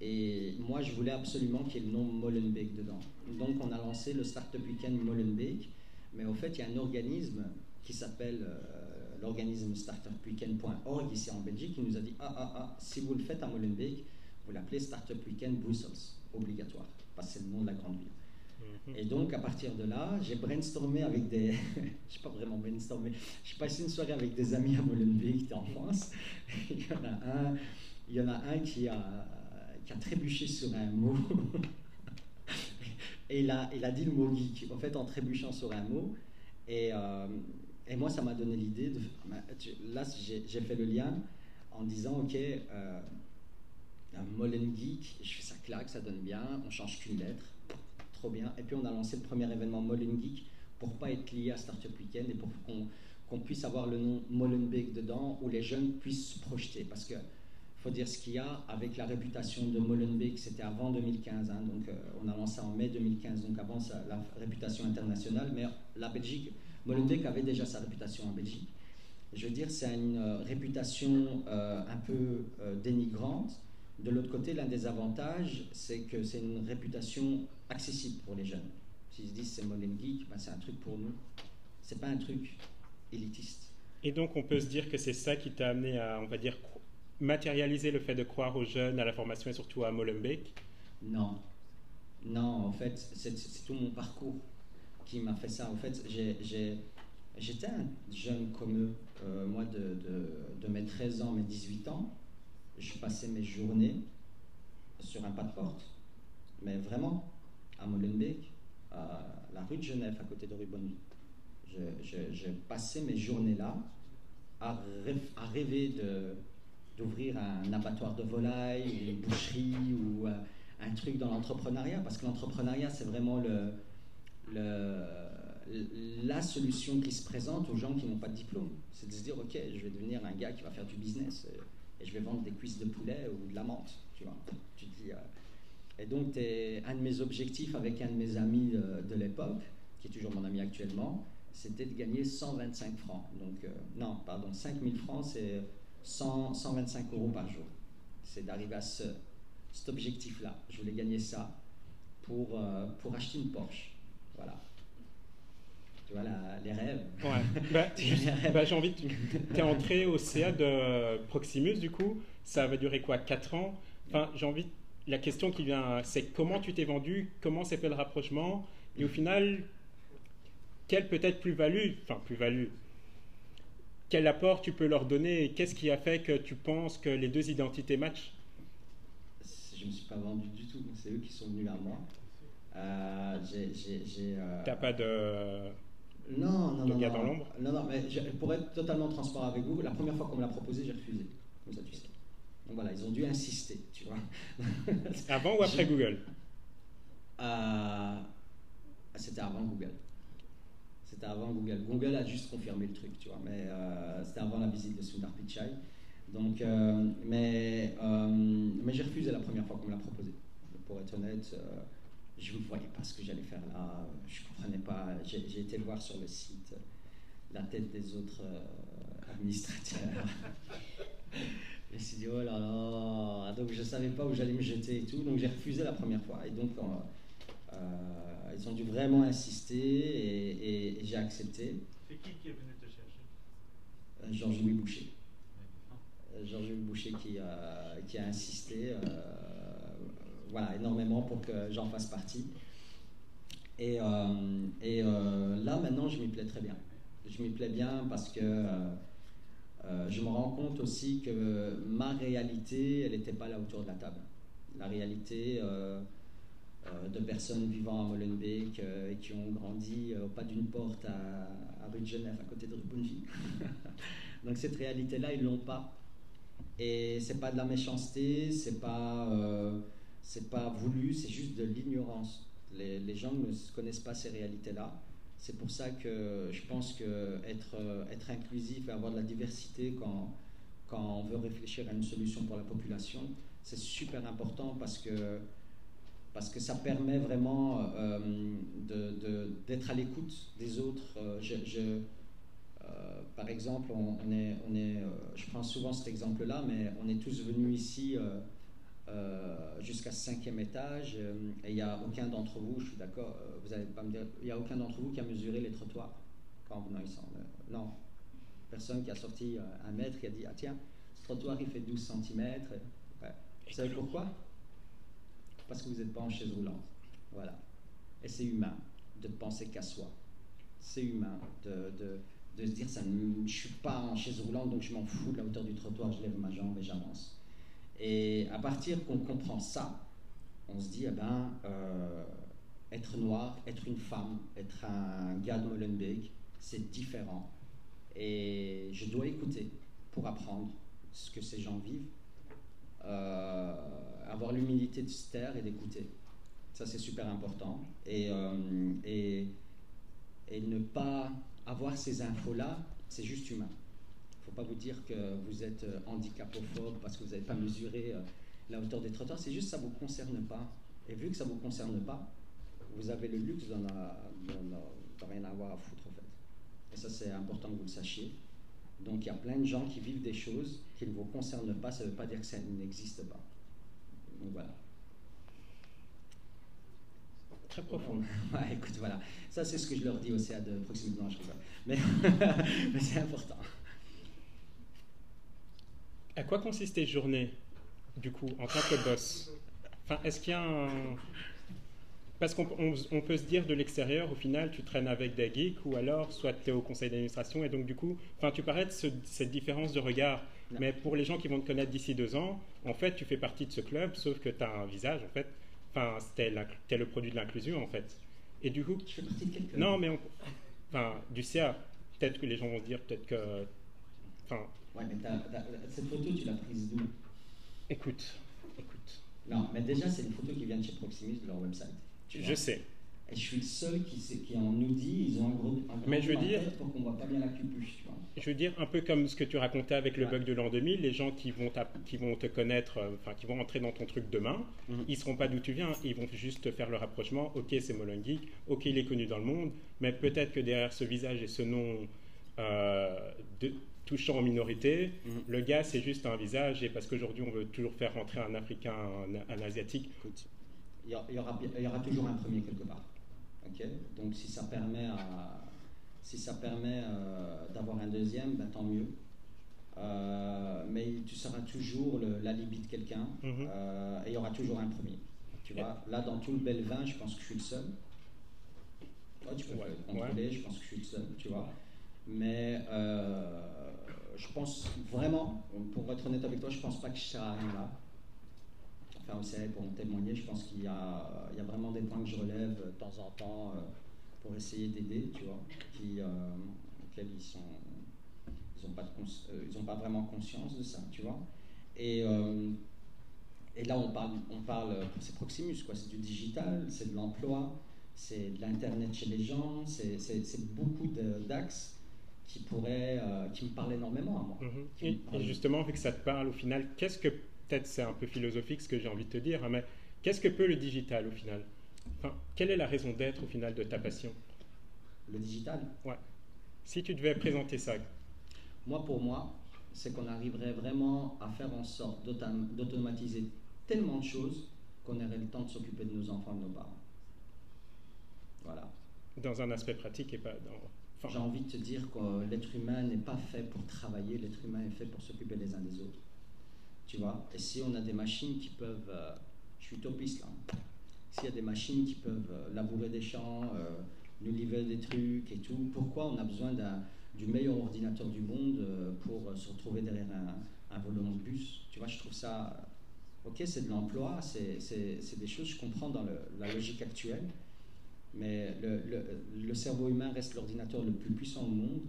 Et moi, je voulais absolument qu'il y ait le nom Molenbeek dedans. Donc on a lancé le startup week-end Molenbeek. Mais en fait, il y a un organisme qui s'appelle... Euh, l'organisme startupweekend.org ici en Belgique qui nous a dit ah ah ah si vous le faites à Molenbeek vous l'appelez Startup Weekend Brussels obligatoire parce que c'est le nom de la grande ville. Mhm. et donc à partir de là j'ai brainstormé avec des je sais pas vraiment brainstormé j'ai passé une soirée avec des amis à Molenbeek qui étaient en France. Il y en a un il y en a un qui a qui a trébuché sur un mot. Et il a, il a dit le mot geek en fait en trébuchant sur un mot. Et, euh, et moi, ça m'a donné l'idée de. Là, j'ai fait le lien en disant Ok, euh, Molen Geek, je fais ça claque, ça donne bien, on change qu'une lettre, trop bien. Et puis, on a lancé le premier événement Molen Geek pour pas être lié à Startup Weekend et pour qu'on puisse avoir le nom Molenbeek dedans, où les jeunes puissent se projeter. Parce que faut dire ce qu'il y a avec la réputation de Molenbeek, c'était avant 2015, hein, donc euh, on a lancé en mai 2015, donc avant la réputation internationale, mais la Belgique Molenbeek avait déjà sa réputation en Belgique. Je veux dire, c'est une euh, réputation euh, un peu euh, dénigrante. De l'autre côté, l'un des avantages, c'est que c'est une réputation accessible pour les jeunes. S'ils se disent c'est Molenbeek, ben c'est un truc pour nous. C'est pas un truc élitiste. Et donc, on peut se dire que c'est ça qui t'a amené à, on va dire, matérialiser le fait de croire aux jeunes, à la formation et surtout à Molenbeek? Non. Non, en fait, c'est tout mon parcours qui m'a fait ça. En fait, j'étais un jeune comme eux. Euh, moi, de, mes 13 ans, mes 18 ans, je passais mes journées sur un pas de porte. Mais vraiment, à Molenbeek, à la rue de Genève, à côté de rue Bonneville. Je, je, passais mes journées là à, à rêver d'ouvrir un abattoir de volailles, une boucherie ou euh, un truc dans l'entrepreneuriat, parce que l'entrepreneuriat, c'est vraiment le, la solution qui se présente aux gens qui n'ont pas de diplôme. C'est de se dire, ok, je vais devenir un gars qui va faire du business euh, et je vais vendre des cuisses de poulet ou de la menthe. Tu vois, euh. et donc, un de mes objectifs avec un de mes amis de, l'époque, qui est toujours mon ami actuellement, c'était de gagner 125 francs. Donc, euh, non, pardon, 5000 francs, c'est 125 euros par jour. C'est d'arriver à ce, cet objectif-là. Je voulais gagner ça pour, euh, pour acheter une Porsche. Voilà. Tu vois, les rêves. Ouais. Bah, bah, j'ai envie. Tu es entré au CA de Proximus, du coup. Ça va durer quoi 4 ans? Enfin, j'ai envie... La question qui vient, c'est comment tu t'es vendu? Comment s'est fait le rapprochement? Et au final, quelle peut-être plus-value Enfin, plus-value quel apport tu peux leur donner? Qu'est-ce qui a fait que tu penses que les deux identités matchent? Je ne me suis pas vendu du tout. C'est eux qui sont venus vers moi. Euh, euh, T'as pas de. Non, non, non. Gars dans l'ombre Non, non, mais pour être totalement transparent avec vous, la première fois qu'on me l'a proposé, j'ai refusé. Comme ça, tu sais. Donc voilà, ils ont dû insister, tu vois. Avant ou après Google? Euh, C'était avant Google. C'était avant Google. Google a juste confirmé le truc, tu vois, mais euh, c'était avant la visite de Sundar Pichai. Donc, euh, mais, mais j'ai refusé la première fois qu'on me l'a proposé. Pour être honnête, je ne voyais pas ce que j'allais faire là. Je ne comprenais pas. J'ai été voir sur le site la tête des autres administrateurs. je me suis dit, oh là là. Donc, je ne savais pas où j'allais me jeter et tout. Donc, j'ai refusé la première fois. Et donc, euh, ils ont dû vraiment insister et, j'ai accepté. C'est qui qui est venu te chercher? Euh, Georges-Louis Boucher. Euh, Georges-Louis Boucher qui, qui a insisté voilà, énormément pour que j'en fasse partie. Et, et là, maintenant, je m'y plais très bien. Je m'y plais bien parce que je me rends compte aussi que ma réalité, elle n'était pas là autour de la table. La réalité, euh, de personnes vivant à Molenbeek euh, et qui ont grandi euh, au pas d'une porte à, rue de Genève, à côté de rue Donc cette réalité-là, ils l'ont pas. Et c'est pas de la méchanceté, c'est pas, c'est pas voulu, c'est juste de l'ignorance. Les, gens ne connaissent pas ces réalités-là. C'est pour ça que je pense que être, être inclusif et avoir de la diversité quand, quand on veut réfléchir à une solution pour la population, c'est super important parce que parce que ça permet vraiment euh, d'être à l'écoute des autres. Euh, je, euh, par exemple, on, est, on est, je prends souvent cet exemple-là, mais on est tous venus ici jusqu'à ce cinquième étage et il n'y a aucun d'entre vous, je suis d'accord, vous n'allez pas me dire, il n'y a aucun d'entre vous qui a mesuré les trottoirs quand venant ici. Non, personne qui a sorti un mètre qui a dit, ah tiens, ce trottoir il fait 12 cm. Ouais. Vous savez pourquoi? Parce que vous n'êtes pas en chaise roulante. Voilà. Et c'est humain de penser qu'à soi. C'est humain de, de, de, se dire ça, je ne suis pas en chaise roulante, donc je m'en fous de la hauteur du trottoir, je lève ma jambe et j'avance. Et à partir qu'on comprend ça, on se dit, eh ben, euh, être noir, être une femme, être un gars de Molenbeek, c'est différent. Et je dois écouter pour apprendre ce que ces gens vivent. Euh, avoir l'humilité de se taire et d'écouter. Ça, c'est super important. Et, euh, et, et, ne pas avoir ces infos-là, c'est juste humain. Il ne faut pas vous dire que vous êtes euh, handicapophobe parce que vous n'avez pas mesuré euh, la hauteur des trottoirs. C'est juste que ça ne vous concerne pas. Et vu que ça ne vous concerne pas, vous avez le luxe d'en rien avoir à foutre, en fait. Et ça, c'est important que vous le sachiez. Donc, il y a plein de gens qui vivent des choses qui ne vous concernent pas. Ça ne veut pas dire que ça n'existe pas. Donc voilà. Très profond. Ouais, écoute, voilà. Ça, c'est ce que je leur dis aussi à de proximité. Non, je Mais, mais c'est important. À quoi consiste tes journées, du coup, en tant que boss? Enfin, est-ce qu'il y a un parce qu'on peut se dire de l'extérieur, au final, tu traînes avec des geeks ou alors soit tu es au conseil d'administration et donc du coup, enfin, tu parlais de cette différence de regard. Mais pour les gens qui vont te connaître d'ici deux ans, en fait, tu fais partie de ce club, sauf que tu as un visage, en fait. Enfin, tu es, le produit de l'inclusion, en fait. Et du coup. Tu fais partie de quel club? Non, mais enfin, du CA. Peut-être que les gens vont dire, peut-être que. Enfin. Ouais, mais cette photo, tu l'as prise d'où? Écoute, écoute. Non, mais déjà, c'est une photo qui vient de chez Proximus, de leur website. Je sais. Et je suis le seul qui, qui en nous dit, ils ont un gros, un Mais je veux dire, pour qu'on voit pas bien la cupuche, Je veux dire, un peu comme ce que tu racontais avec le bug de l'an 2000, les gens qui vont, qui vont te connaître, euh, enfin qui vont entrer dans ton truc demain, mhm. ils seront pas d'où tu viens, ils vont juste faire le rapprochement, ok c'est Molongeek, ok il est connu dans le monde, mais peut-être que derrière ce visage et ce nom, euh, touchant aux minorités. Mhm. Le gars, c'est juste un visage, et parce qu'aujourd'hui, on veut toujours faire rentrer un Africain, un, un Asiatique. Il y, aura, il y aura toujours un premier quelque part. Donc si ça permet, à- si ça permet euh, d'avoir un deuxième, ben, tant mieux. Euh, mais tu seras toujours l'alibi de quelqu'un Mhm. euh, et il y aura toujours un premier. Tu vois, là dans tout le bel vin, je pense que je suis le seul. Toi, tu peux Ouais, contrôler, je pense que je suis le seul, tu vois? Mais euh, je pense vraiment, pour être honnête avec toi, je pense pas que serai arrivé là. Enfin, savez, pour en témoigner, je pense qu'il y a, vraiment des points que je relève de temps en temps euh, pour essayer d'aider, tu vois, qui, euh, auxquels ils n'ont euh, pas vraiment conscience de ça, tu vois. Et, et là, on parle, on parle, c'est Proximus, quoi. C'est du digital, c'est de l'emploi, c'est de l'internet chez les gens, c'est, beaucoup d'axes qui euh, qui me parlent énormément à moi. Mhm. Et, justement, vu que ça te parle au final, qu'est-ce que, peut-être c'est un peu philosophique ce que j'ai envie de te dire, hein, mais qu'est-ce que peut le digital au final? Enfin, Quelle est la raison d'être au final de ta passion? Le digital, Si tu devais présenter ça, Moi, pour moi, c'est qu'on arriverait vraiment à faire en sorte d'autom- d'automatiser tellement de choses qu'on aurait le temps de s'occuper de nos enfants et de nos parents. Voilà. dans un aspect pratique et pas dans... J'ai envie de te dire que l'être humain n'est pas fait pour travailler, l'être humain est fait pour s'occuper les uns des autres. Tu vois? Et si on a des machines qui peuvent. euh, je suis utopiste là. S'il y a des machines qui peuvent euh, labourer des champs, euh, nous livrer des trucs et tout, pourquoi on a besoin du meilleur ordinateur du monde pour se retrouver derrière un, volant de bus? Tu vois, je trouve ça. Ok, c'est de l'emploi, c'est des choses que je comprends dans la logique actuelle. Mais le, cerveau humain reste l'ordinateur le plus puissant au monde.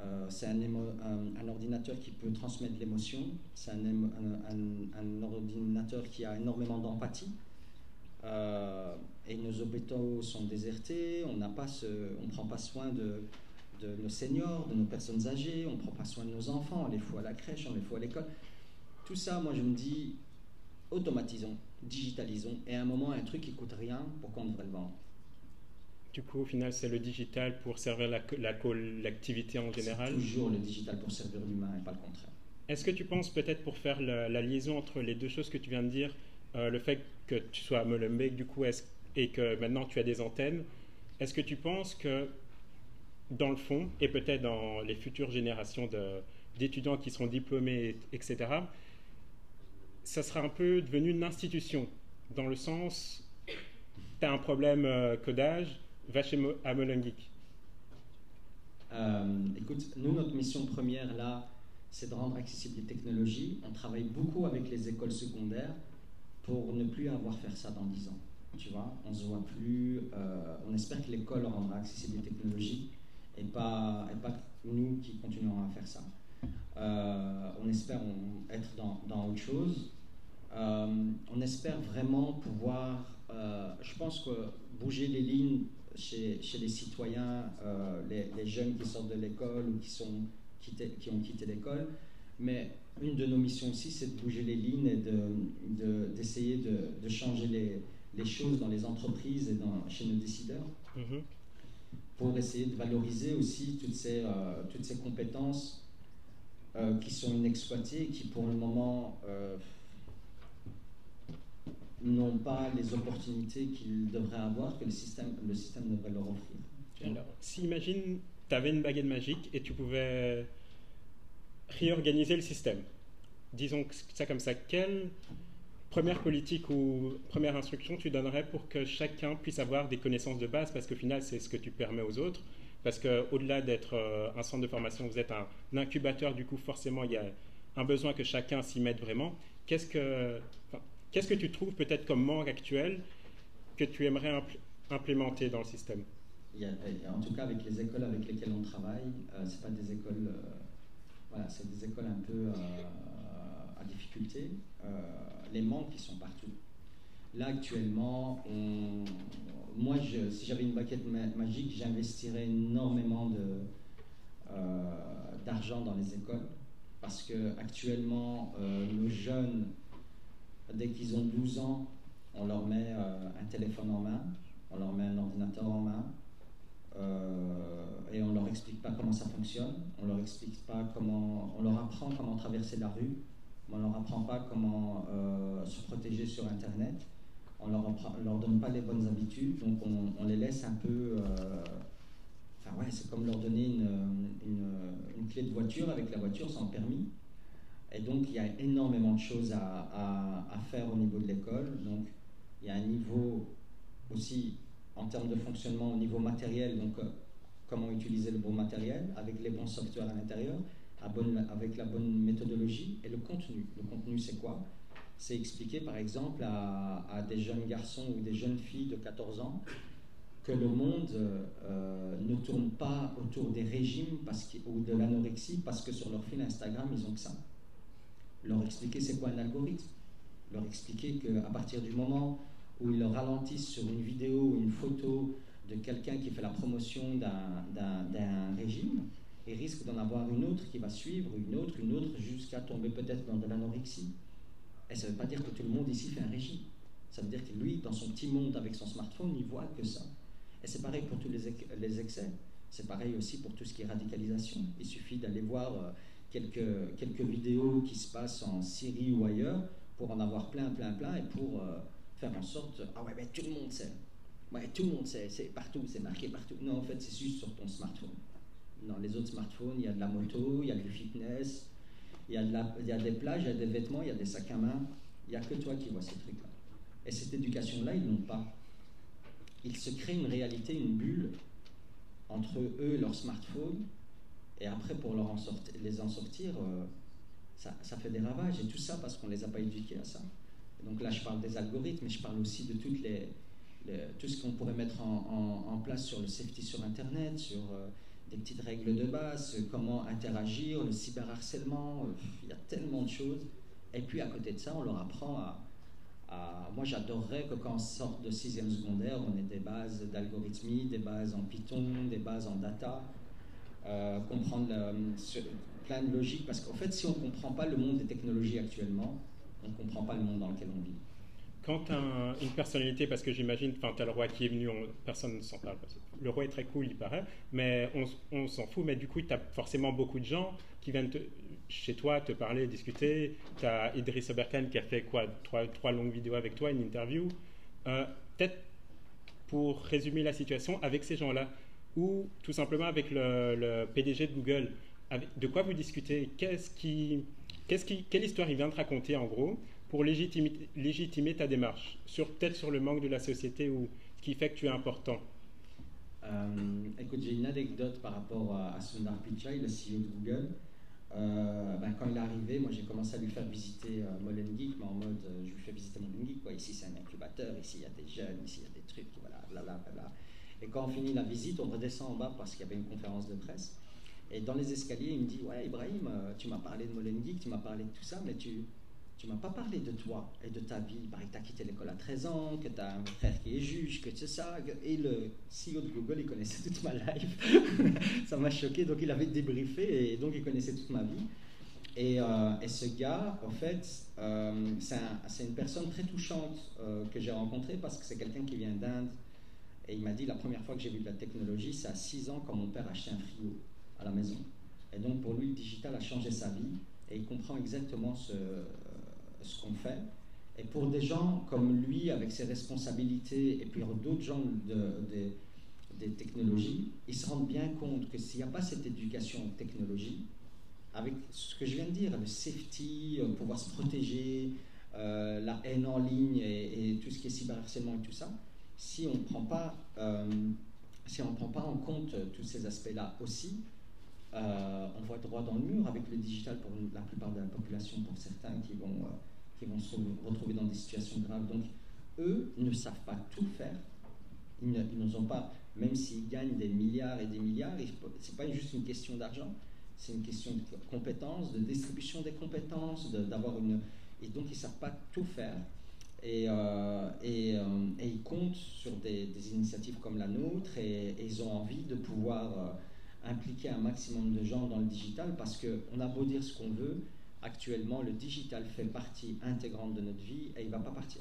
Euh, c'est un, ordinateur qui peut transmettre l'émotion. C'est un, ordinateur qui a énormément d'empathie. Euh, et nos hôpitaux sont désertés. On on prend pas soin de, nos seniors, de nos personnes âgées. On prend pas soin de nos enfants. On les fout à la crèche, on les fout à l'école. Tout ça, moi, je me dis, automatisons, digitalisons. Et à un moment, un truc qui coûte rien, pourquoi on devrait le vendre du coup, au final, c'est le digital pour servir la, co- la en général. Toujours le digital pour servir l'humain et pas le contraire. Est-ce que tu penses peut-être pour faire la, la liaison entre les deux choses que tu viens de dire, euh, le fait que tu sois à Molenbeek du coup et que maintenant tu as des antennes, est-ce que tu penses que dans le fond et peut-être dans les futures générations d'étudiants qui seront diplômés, etc., ça sera un peu devenu une institution dans le sens, tu as un problème euh, codage, va chez. Euh, écoute, nous, notre mission première là, c'est de rendre accessibles les technologies. On travaille beaucoup avec les écoles secondaires pour ne plus avoir faire ça dans 10 ans. Tu vois, on se voit plus. euh, on espère que l'école rendra accessibles les technologies et pas, et pas nous qui continuerons à faire ça. Euh, on espère être dans, dans autre chose. On espère vraiment pouvoir, je pense que bouger les lignes chez, chez les citoyens, euh, les, les jeunes qui sortent de l'école ou qui, sont qui ont quitté l'école. Mais une de nos missions aussi, c'est de bouger les lignes et de- de- d'essayer de, de changer les, les choses dans les entreprises et dans, chez nos décideurs Mhm. pour essayer de valoriser aussi toutes ces, euh, toutes ces compétences euh, qui sont inexploitées et qui pour le moment n'ont pas les opportunités qu'ils devraient avoir, que le système, le système devrait leur offrir. Alors, si imagine, tu avais une baguette magique et tu pouvais réorganiser le système. Disons ça comme ça. Quelle première politique ou première instruction tu donnerais pour que chacun puisse avoir des connaissances de base? Parce qu'au final, c'est ce que tu permets aux autres. Parce qu'au-delà d'être euh, un centre de formation, vous êtes un, incubateur, du coup, forcément, il y a un besoin que chacun s'y mette vraiment. Qu'est-ce que, qu'est-ce que tu trouves peut-être comme manque actuel que tu aimerais impl- implémenter dans le système? En tout cas, avec les écoles avec lesquelles on travaille, euh, c'est pas des écoles, euh, voilà, c'est des écoles un peu euh, à difficulté. Euh, les manques, ils sont partout. Là, actuellement, moi, si j'avais une baguette ma- magique, j'investirais énormément d'argent dans les écoles. Parce que actuellement, nos jeunes, dès qu'ils ont 12 ans, on leur met euh, un téléphone en main, on leur met un ordinateur en main, euh, et on leur explique pas comment ça fonctionne, on leur explique pas comment, on leur apprend comment traverser la rue, on leur apprend pas comment euh, se protéger sur Internet, on leur, leur donne pas les bonnes habitudes, donc on, les laisse un peu. Enfin ouais, c'est comme leur donner une, une, clé de voiture avec la voiture sans permis. Et donc il y a énormément de choses à, faire au niveau de l'école. Donc il y a un niveau aussi en termes de fonctionnement au niveau matériel, donc euh, comment utiliser le bon matériel avec les bons softwares à l'intérieur, avec la bonne méthodologie et le contenu. Le contenu, c'est quoi? C'est expliquer, par exemple, à, des jeunes garçons ou des jeunes filles de 14 ans que le monde euh, ne tourne pas autour des régimes ou de l'anorexie parce que sur leur fil Instagram, ils ont que ça. Leur expliquer c'est quoi un algorithme. Leur expliquer qu'à partir du moment où ils ralentissent sur une vidéo ou une photo de quelqu'un qui fait la promotion d'un régime, et risque d'en avoir une autre qui va suivre, une autre, une autre, jusqu'à tomber peut-être dans de l'anorexie. Et ça ne veut pas dire que tout le monde ici fait un régime. Ça veut dire que lui, dans son petit monde avec son smartphone, il voit que ça. Et c'est pareil pour tous les, les excès. C'est pareil aussi pour tout ce qui est radicalisation. Il suffit d'aller voir euh, quelques, quelques vidéos qui se passent en Syrie ou ailleurs pour en avoir plein, plein, plein et pour euh, faire en sorte, ah ouais, mais tout le monde sait. Ouais, tout le monde sait, c'est partout, c'est marqué partout. Non, en fait, c'est juste sur ton smartphone. Dans les autres smartphones, il y a de la moto, il y a du fitness, il y a, de la, il y a des plages, il y a des vêtements, il y a des sacs à main. Il n'y a que toi qui vois ces trucs-là. Et cette éducation-là, ils n'ont pas. Ils se créent une réalité, une bulle entre eux et leur smartphone. Et après, pour les en sortir, euh, ça, fait des ravages. Et tout ça parce qu'on ne les a pas éduqués à ça. donc là, je parle des algorithmes, mais je parle aussi de tout ce qu'on pourrait mettre en, place sur le safety sur Internet, sur euh, des petites règles de base, comment interagir, le cyberharcèlement, euh, il y a tellement de choses. Et puis à côté de ça, on leur apprend à... moi j'adorerais que quand on sort de sixième secondaire, on ait des bases d'algorithmie, des bases en Python, des bases en data, euh, comprendre plein de logiques, parce qu'en fait si on ne comprend pas le monde des technologies actuellement, on ne comprend pas le monde dans lequel on vit quand une personnalité, parce que j'imagine, enfin, as le roi qui est venu, personne ne s'en parle. le roi est très cool, il paraît, mais on, s'en fout. Mais du coup, tu as forcément beaucoup de gens qui viennent chez toi te parler, discuter. Tu as Idriss Oberkan qui a fait quoi trois, trois longues vidéos avec toi, une interview. Euh, peut-être pour résumer la situation avec ces gens-là, ou tout simplement avec le, PDG de Google, de quoi vous discutez? Qu'est-ce qui, qu'est-ce qui, Quelle histoire il vient de raconter en gros pour légitimer, ta démarche? Sur, Peut-être sur le manque de la société ou ce qui fait que tu es important euh, Écoute, j'ai une anecdote par rapport à, Sundar Pichai, le CEO de Google. Euh, ben, quand il est arrivé, moi j'ai commencé à lui faire visiter euh, Molengeek, mais en mode je lui fais visiter Molengeek. Quoi. Ici c'est un incubateur, ici il y a des jeunes, ici il y a des trucs, voilà, blablabla. Et quand on finit la visite, on redescend en bas parce qu'il y avait une conférence de presse. Et dans les escaliers, il me dit Ouais, Ibrahim, tu m'as parlé de Molengeek, tu m'as parlé de tout ça, mais tu, tu m'as pas parlé de toi et de ta vie. Il paraît que tu as quitté l'école à 13 ans, que tu as un frère qui est juge, que c'est ça. Et le CEO de Google, il connaissait toute ma life. ça m'a choqué. Donc, il avait débriefé et donc, il connaissait toute ma vie. Et, euh, ce gars, en fait, euh, c'est une personne très touchante euh, que j'ai rencontrée parce que c'est quelqu'un qui vient d'Inde. Et il m'a dit la première fois que j'ai vu de la technologie, c'est à 6 ans quand mon père achetait un frigo à la maison. Et donc, pour lui, le digital a changé sa vie. Et il comprend exactement ce, ce qu'on fait. Et pour des gens comme lui, avec ses responsabilités, et puis d'autres gens de, des technologies, ils se rendent bien compte que s'il n'y a pas cette éducation en technologie, avec ce que je viens de dire, le safety, euh, pouvoir se protéger, euh, la haine en ligne et, tout ce qui est cyberharcèlement et tout ça, si on ne prend pas, euh, si prend pas en compte tous ces aspects-là aussi, on voit droit dans le mur avec le digital pour la plupart de la population, pour certains qui vont qui vont se retrouver dans des situations graves. Donc, eux ne savent pas tout faire. Ils n'ont pas, même s'ils gagnent des milliards et des milliards, ce n'est pas juste une question d'argent, c'est une question de compétences, de distribution des compétences, d'avoir une. Et donc, ils ne savent pas tout faire. Et, euh, euh, et, ils comptent sur des, initiatives comme la nôtre et, ils ont envie de pouvoir euh, impliquer un maximum de gens dans le digital parce qu'on a beau dire ce qu'on veut, actuellement, le digital fait partie intégrante de notre vie et il ne va pas partir.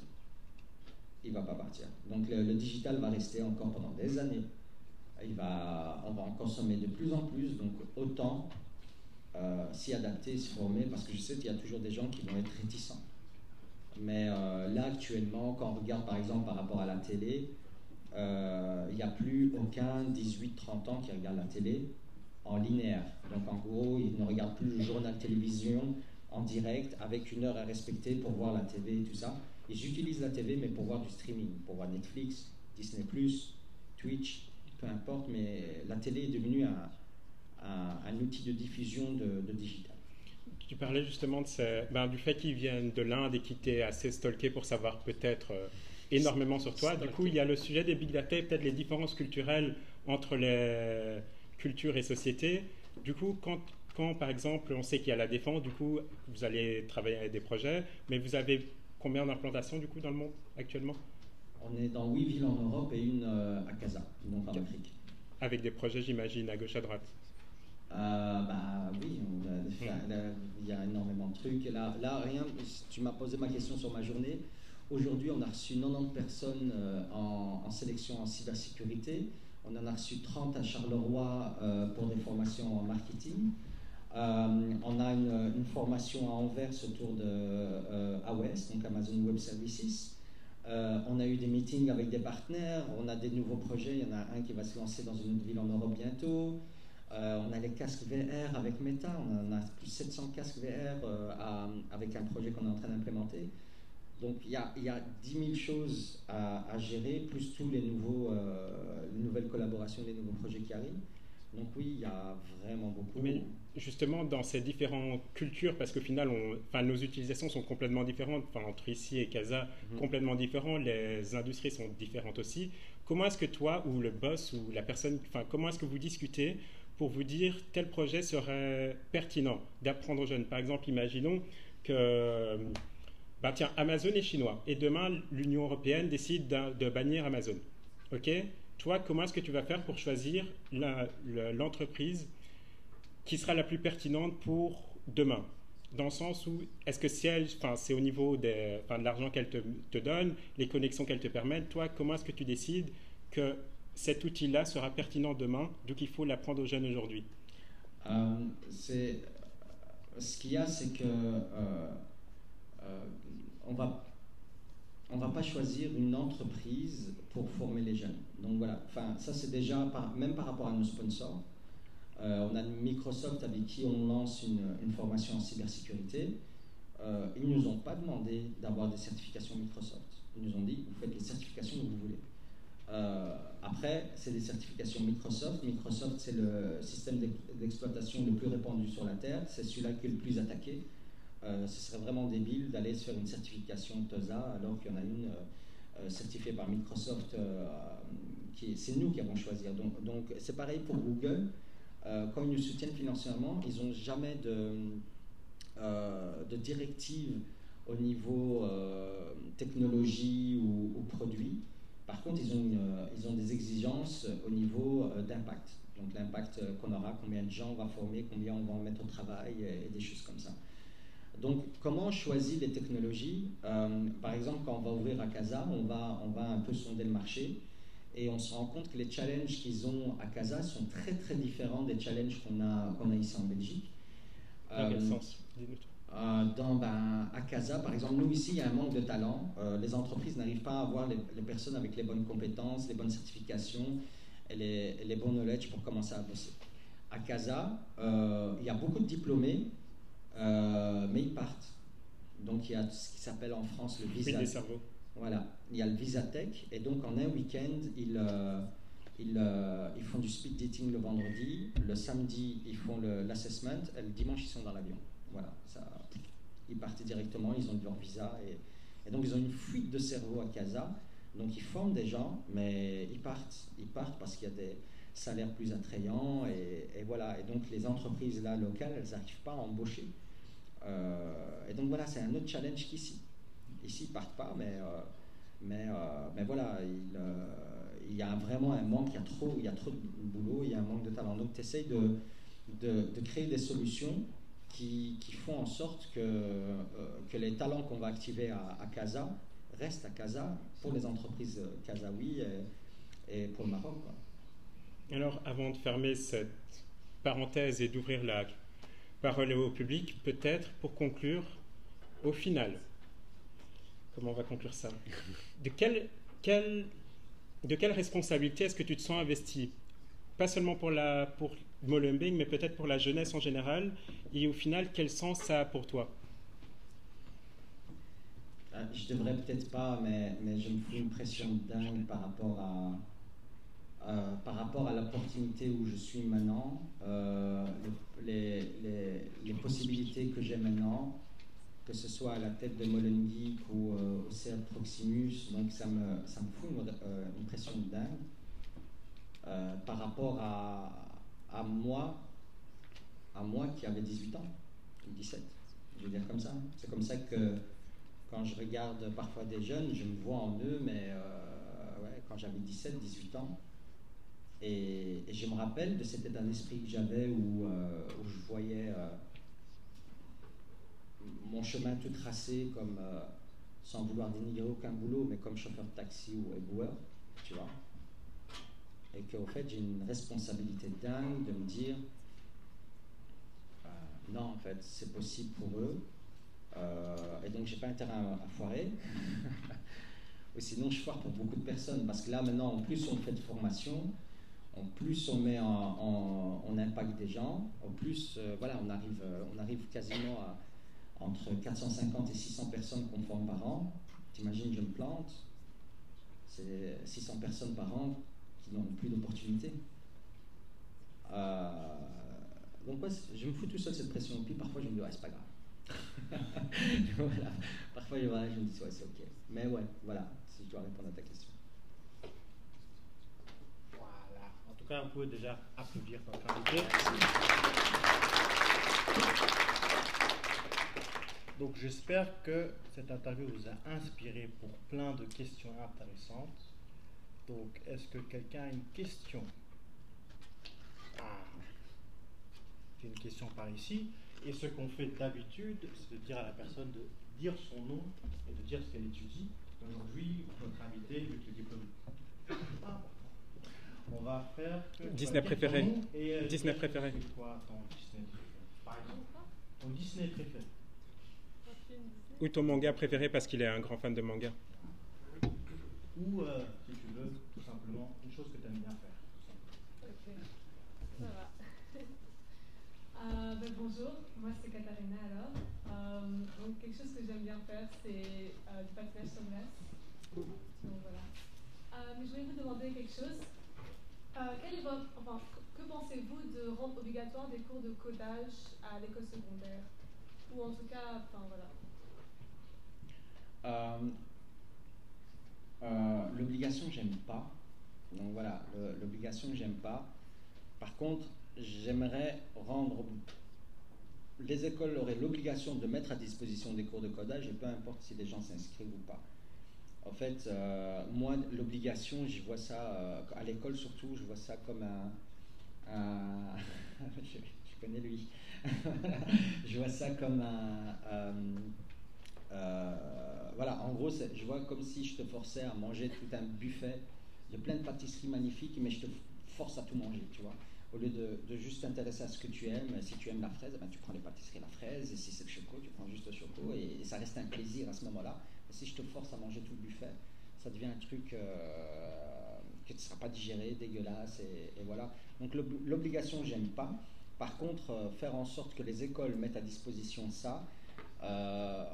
Il ne va pas partir. Donc le, digital va rester encore pendant des années. on va en consommer de plus en plus, donc autant s'y adapter, se former, parce que je sais qu'il y a toujours des gens qui vont être réticents. Mais euh, là, actuellement, quand on regarde par exemple par rapport à la télé, euh, il n'y a plus aucun 18-30 ans qui regarde la télé en linéaire. Donc en gros, ils ne regardent plus le journal télévision en direct avec une heure à respecter pour voir la TV et tout ça. Ils utilisent la TV mais pour voir du streaming, pour voir Netflix, Disney ⁇ Twitch, peu importe, mais la télé est devenue un, outil de diffusion de, digital. Tu parlais justement de ben, du fait qu'ils viennent de l'Inde et qu'ils t'aient assez stalké pour savoir peut-être euh, énormément sur toi. Du coup, il y a le sujet des big data et peut-être les différences culturelles entre les cultures et sociétés. Du coup, quand, quand par exemple, on sait qu'il y a la défense, du coup, vous allez travailler avec des projets, mais vous avez combien d'implantations du coup dans le monde actuellement? On est dans 8 villes en Europe et une euh, à Casa, donc en Afrique. Avec des projets, j'imagine, à gauche, à droite euh, bah oui, il y a énormément de trucs. Là, là rien, tu m'as posé ma question sur ma journée. Aujourd'hui, on a reçu 90 personnes euh, en, sélection en cybersécurité. On en a reçu 30 à Charleroi euh, pour des formations en marketing. on a une, formation à Anvers autour de AWS, donc Amazon Web Services. on a eu des meetings avec des partenaires, on a des nouveaux projets. Il y en a un qui va se lancer dans une autre ville en Europe bientôt. Euh, on a les casques VR avec Meta, on a plus de 700 casques VR euh, avec un projet qu'on est en train d'implémenter. Donc il y a, y a 10 000 choses à, gérer, plus tous les, nouveaux, euh, les nouvelles collaborations, les nouveaux projets qui arrivent. Donc oui, il y a vraiment beaucoup. Mais justement, dans ces différentes cultures, parce qu'au final, on, nos utilisations sont complètement différentes, enfin, entre ici et Casa, mhm. complètement différentes, les industries sont différentes aussi. Comment est-ce que toi, ou le boss, ou la personne, enfin, comment est-ce que vous discutez pour vous dire tel projet serait pertinent d'apprendre aux jeunes. Par exemple, imaginons que bah tiens, Amazon est chinois et demain l'Union européenne décide de bannir Amazon. Ok? Toi, comment est-ce que tu vas faire pour choisir l'entreprise qui sera la plus pertinente pour demain? Dans le sens où, est-ce que c'est au niveau de l'argent qu'elle te, donne, les connexions qu'elle te permettent, toi, comment est-ce que tu décides que cet outil-là sera pertinent demain, donc il faut l'apprendre aux jeunes aujourd'hui euh, Ce qu'il y a, c'est que euh, euh, on va on va pas choisir une entreprise pour former les jeunes. Donc voilà, enfin, ça c'est déjà, même par rapport à nos sponsors. on a Microsoft avec qui on lance une, une formation en cybersécurité. ils ne nous ont pas demandé d'avoir des certifications Microsoft. Ils nous ont dit, vous faites les certifications que vous voulez. Euh, après, c'est des certifications Microsoft. Microsoft, c'est le système d'exploitation le plus répandu sur la Terre. C'est celui-là qui est le plus attaqué. Euh, ce serait vraiment débile d'aller sur une certification TOSA alors qu'il y en a une euh, certifiée par Microsoft. c'est nous qui avons choisi. Donc, c'est pareil pour Google. quand ils nous soutiennent financièrement, ils n'ont jamais de, de directive au niveau technologie ou produit. Par contre, ils ont, euh, ils ont des exigences au niveau euh, d'impact. Donc l'impact euh, qu'on aura, combien de gens on va former, combien on va en mettre au travail et, des choses comme ça. Donc comment on choisit les technologies Par exemple, quand on va ouvrir à Casa, on va, on va un peu sonder le marché et on se rend compte que les challenges qu'ils ont à Casa sont très très différents des challenges qu'on a, qu'on a ici en Belgique. Dans quel sens? Euh, dans, ben, à Casa, par exemple, nous ici, il y a un manque de talent. Euh, les entreprises n'arrivent pas à avoir les, personnes avec les bonnes compétences, les bonnes certifications et les, bons knowledge pour commencer à bosser. À Casa, euh, il y a beaucoup de diplômés, mais ils partent. Donc il y a ce qui s'appelle en France le visa. des cerveaux. Voilà, il y a le Visatech, et donc en un week-end, ils, ils, ils, font du speed dating le vendredi, le samedi, ils font l'assessment, et le dimanche, ils sont dans l'avion. Voilà, ils partaient directement, ils ont eu leur visa. Et, donc, ils ont une fuite de cerveau à Casa. Donc, ils forment des gens, mais ils partent. Ils partent parce qu'il y a des salaires plus attrayants. Et, voilà. Et donc, les entreprises là, locales, elles n'arrivent pas à embaucher. Euh, et donc, voilà, c'est un autre challenge qu'ici. Ici, ils partent pas, mais, euh, mais, euh, mais voilà, il, y a vraiment un manque, il y a trop, il y a trop de boulot, il y a un manque de talent. Donc, tu essayes de, de créer des solutions qui, font en sorte que, euh, que les talents qu'on va activer à, à, Casa restent à Casa pour les entreprises kazaouis et, pour le Maroc. Alors, avant de fermer cette parenthèse et d'ouvrir la parole au public, peut-être pour conclure, au final, comment on va conclure ça? De quelle, quelle, de quelle responsabilité est-ce que tu te sens investi? Pas seulement pour, la, pour Molenbeek, mais peut-être pour la jeunesse en général. Et au final, quel sens ça a pour toi? Euh, Je devrais peut-être pas, mais, mais je me fous une pression dingue par rapport à euh, par rapport à l'opportunité où je suis maintenant, euh, les, les, possibilités que j'ai maintenant, que ce soit à la tête de Molenbeek ou au CERN Proximus, donc ça me, ça me fout une, pression de dingue par rapport à, à, moi, à moi qui avait 18 ans, ou 17, je veux dire comme ça. C'est comme ça que quand je regarde parfois des jeunes, je me vois en eux, mais ouais, quand j'avais 17, 18 ans, et, je me rappelle de cet état d'esprit que j'avais où, euh, je voyais euh, mon chemin tout tracé comme, euh, sans vouloir dénigrer aucun boulot, mais comme chauffeur de taxi ou éboueur, tu vois. Et qu'au fait, j'ai une responsabilité dingue de me dire, non, en fait, c'est possible pour eux. et donc, j'ai pas intérêt à, à foirer. Ou sinon, je foire pour beaucoup de personnes. Parce que là, maintenant, en plus, on fait de formation en plus on met en, impact des gens, en plus euh, voilà, on arrive, euh, on arrive quasiment à entre 450 et 600 personnes qu'on forme par an. T'imagines, je me plante, c'est 600 personnes par an qui n'ont plus d'opportunités. Euh, donc je me fous tout seul cette pression, puis parfois je me dis, ouais, c'est pas grave. Parfois je, me dis, ouais, c'est ok. Mais ouais, voilà, si je dois répondre à ta question. tout cas, on peut déjà applaudir notre invité. Donc j'espère que cette interview vous a inspiré pour plein de questions intéressantes. Donc est-ce que quelqu'un a une question? Ah. J'ai une question par ici. Et ce qu'on fait d'habitude, c'est de dire à la personne de dire son nom et de dire ce qu'elle étudie. Aujourd'hui, notre invité, le diplôme. Ah, on va faire. Disney préféré. Et, Disney préféré. C'est quoi ton Disney préféré? Par exemple, ton Disney préféré. Ou ton manga préféré parce qu'il est un grand fan de manga. Ou, euh, si tu veux, tout simplement, une chose que tu aimes bien faire. Ok, ça va. euh, ben, bonjour, moi c'est Katharina alors. Euh, donc quelque chose que j'aime bien faire, c'est euh, du patinage sur glace. Donc voilà. Euh, mais je voulais vous demander quelque chose. Euh, quel est votre, enfin, que pensez-vous de rendre obligatoire des cours de codage à l'école secondaire? Ou en tout cas, enfin voilà. Euh, euh, l'obligation, j'aime pas. Donc voilà, l'obligation, j'aime pas. Par contre, j'aimerais rendre. Les écoles auraient l'obligation de mettre à disposition des cours de codage, et peu importe si les gens s'inscrivent ou pas. En fait, euh, moi, l'obligation, je vois ça, euh, à l'école surtout, je vois ça comme un. je, connais lui. je vois ça comme un. Euh, voilà, en gros, je vois comme si je te forçais à manger tout un buffet de plein de pâtisseries magnifiques, mais je te force à tout manger, tu vois. Au lieu de, juste t'intéresser à ce que tu aimes, si tu aimes la fraise, ben, tu prends les pâtisseries la fraise, et si c'est le chocolat, tu prends juste le chocolat, et ça reste un plaisir à ce moment-là si je te force à manger tout le buffet, ça devient un truc euh, qui ne sera pas digéré, dégueulasse, et, voilà. Donc l'obligation, j'aime pas. Par contre, euh, faire en sorte que les écoles mettent à disposition ça, euh,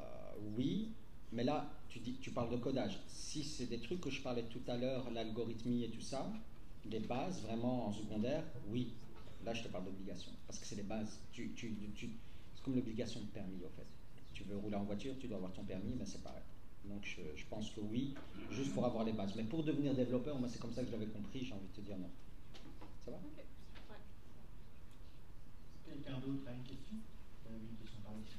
oui, mais là, tu, dis, tu parles de codage. Si c'est des trucs que je parlais tout à l'heure, l'algorithmie et tout ça, les bases vraiment en secondaire, oui. Là, je te parle d'obligation, parce que c'est les bases. Tu, tu, tu, c'est comme l'obligation de permis, en fait. Tu veux rouler en voiture, tu dois avoir ton permis, mais c'est pareil. Donc je, pense que oui, juste pour avoir les bases. Mais pour devenir développeur, moi c'est comme ça que j'avais compris, j'ai envie de te dire non. Ça va? Quelqu'un d'autre a une question une question par ici.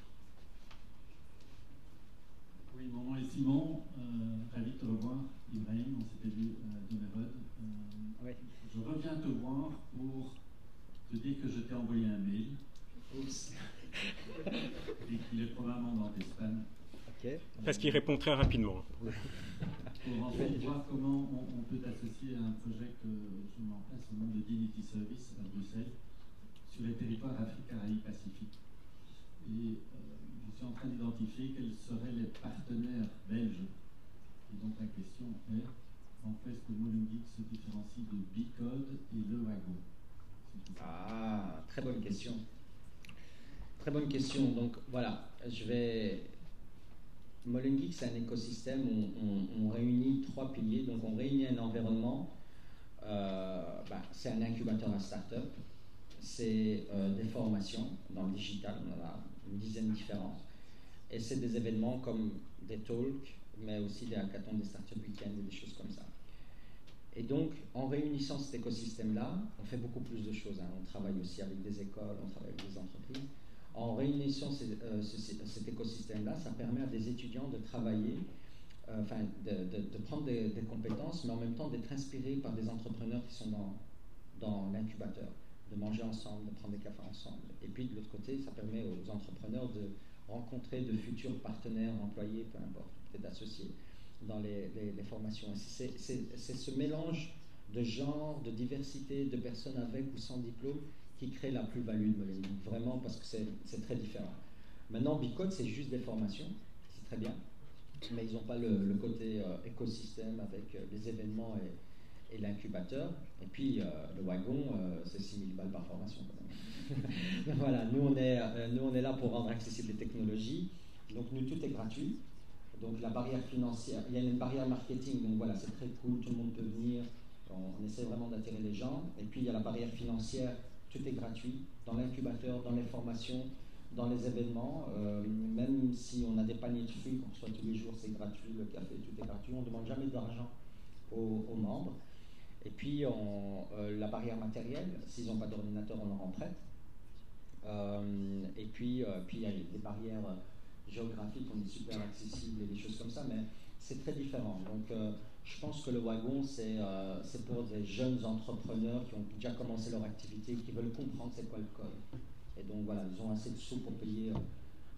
Oui, mon nom est Simon, euh, ravi de te revoir, Ibrahim, on s'était vu euh, de Mérode. Euh, Je reviens te voir pour te dire que je t'ai envoyé un mail. Oups. Et qu'il est probablement dans tes spams. Parce qu'il répond très rapidement. pour en fait voir comment on, peut associer à un projet que je mets en place au nom de Dignity Service à Bruxelles sur les territoires Afrique, Caraïbes, Pacifique. Et euh, je suis en train d'identifier quels seraient les partenaires belges. Et donc la question est en fait ce que Molenbeek se différencie de Bicode et Le Wagon Ah, très bonne question. Très bonne question. Donc voilà, je vais Molengeek, c'est un écosystème où on, réunit trois piliers. Donc, on réunit un environnement. Euh, bah, c'est un incubateur à start-up. C'est euh, des formations dans le digital. On en a une dizaine différentes. Et c'est des événements comme des talks, mais aussi des hackathons, des start-up week-ends et des choses comme ça. Et donc, en réunissant cet écosystème-là, on fait beaucoup plus de choses. Hein. On travaille aussi avec des écoles, on travaille avec des entreprises en réunissant euh, cet écosystème-là, ça permet à des étudiants de travailler, euh, enfin, de, prendre des, compétences, mais en même temps d'être inspirés par des entrepreneurs qui sont dans, dans l'incubateur, de manger ensemble, de prendre des cafés ensemble. Et puis de l'autre côté, ça permet aux entrepreneurs de rencontrer de futurs partenaires, employés, peu importe, peut-être associés, dans les, formations. C'est ce mélange de genre, de diversité, de personnes avec ou sans diplôme qui crée la plus-value de Molenbeek, vraiment parce que c'est très différent. Maintenant, Bicode, c'est juste des formations, c'est très bien, mais ils n'ont pas le, côté euh, écosystème avec euh, les événements et, l'incubateur. Et puis, euh, le wagon, c'est 6 000 balles par formation voilà, nous on, est, nous on est là pour rendre accessibles les technologies. Donc, nous, tout est gratuit. Donc, la barrière financière, il y a une barrière marketing, donc voilà, c'est très cool, tout le monde peut venir. on essaie vraiment d'attirer les gens. Et puis, il y a la barrière financière tout est gratuit dans l'incubateur, dans les formations, dans les événements. Euh, même si on a des paniers de fruits qu'on reçoit tous les jours, c'est gratuit, le café, tout est gratuit. On ne demande jamais d'argent aux, membres. Et puis, euh, la barrière matérielle, s'ils n'ont pas d'ordinateur, on leur en prête. Euh, et puis, puis, il y a des barrières géographiques, on est super accessible et des choses comme ça, mais c'est très différent. Donc, je pense que le wagon, euh, c'est pour des jeunes entrepreneurs qui ont déjà commencé leur activité, qui veulent comprendre c'est quoi le code. Et donc voilà, ils ont assez de sous pour payer,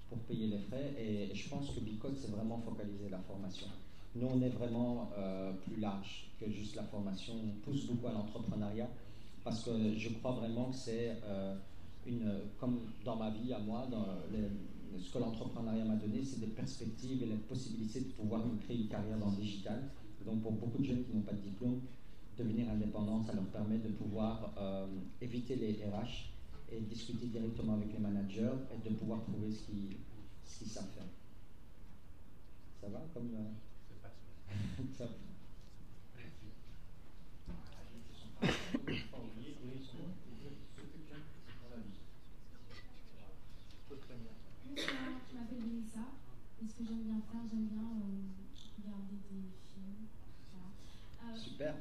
pour payer les frais. Et, je pense que Bicode, c'est vraiment focaliser la formation. Nous, on est vraiment euh, plus large que juste la formation. On pousse beaucoup à l'entrepreneuriat parce que je crois vraiment que c'est euh, une, comme dans ma vie à moi, ce que l'entrepreneuriat m'a donné, c'est des perspectives et la possibilité de pouvoir créer une carrière dans le digital donc pour beaucoup de jeunes qui n'ont pas de diplôme, devenir indépendant, ça leur permet de pouvoir euh, éviter les RH et discuter directement avec les managers et de pouvoir trouver ce qu'ils ce savent faire. Ça va comme... Euh... ça... Je m'appelle Melissa et ce que j'aime bien faire, j'aime bien euh, regarder des euh, Super.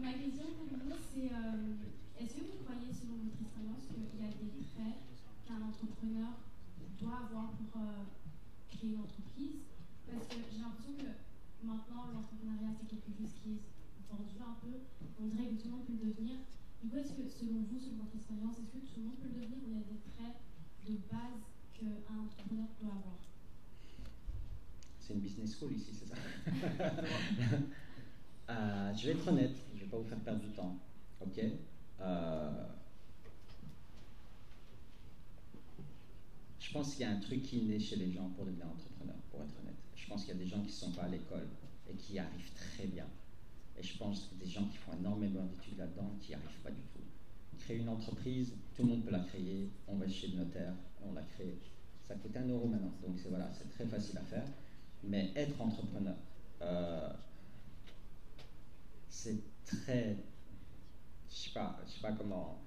ma question pour vous, c'est euh, est-ce que vous croyez, selon votre expérience, qu'il y a des traits qu'un entrepreneur doit avoir pour euh, créer une entreprise? Parce que j'ai l'impression que maintenant, l'entrepreneuriat, c'est quelque chose qui est vendu un peu. On dirait que tout le monde peut le devenir. Du coup, est-ce que, selon vous, selon votre expérience, est-ce que tout le monde peut le devenir ou il y a des traits de base qu'un entrepreneur doit avoir? C'est une business school ici, c'est ça? Euh, Je vais être honnête, je ne vais pas vous faire perdre du temps. Ok? Euh, Je pense qu'il y a un truc qui naît chez les gens pour devenir entrepreneur, pour être honnête. Je pense qu'il y a des gens qui ne sont pas à l'école et qui y arrivent très bien. Et je pense que des gens qui font énormément d'études là-dedans qui n'y arrivent pas du tout. Créer une entreprise, tout le monde peut la créer. On va chez le notaire, on la crée. Ça coûte un euro maintenant. Donc c'est voilà, c'est très facile à faire. Mais être entrepreneur, euh, c'est très. Je sais pas, je sais pas comment.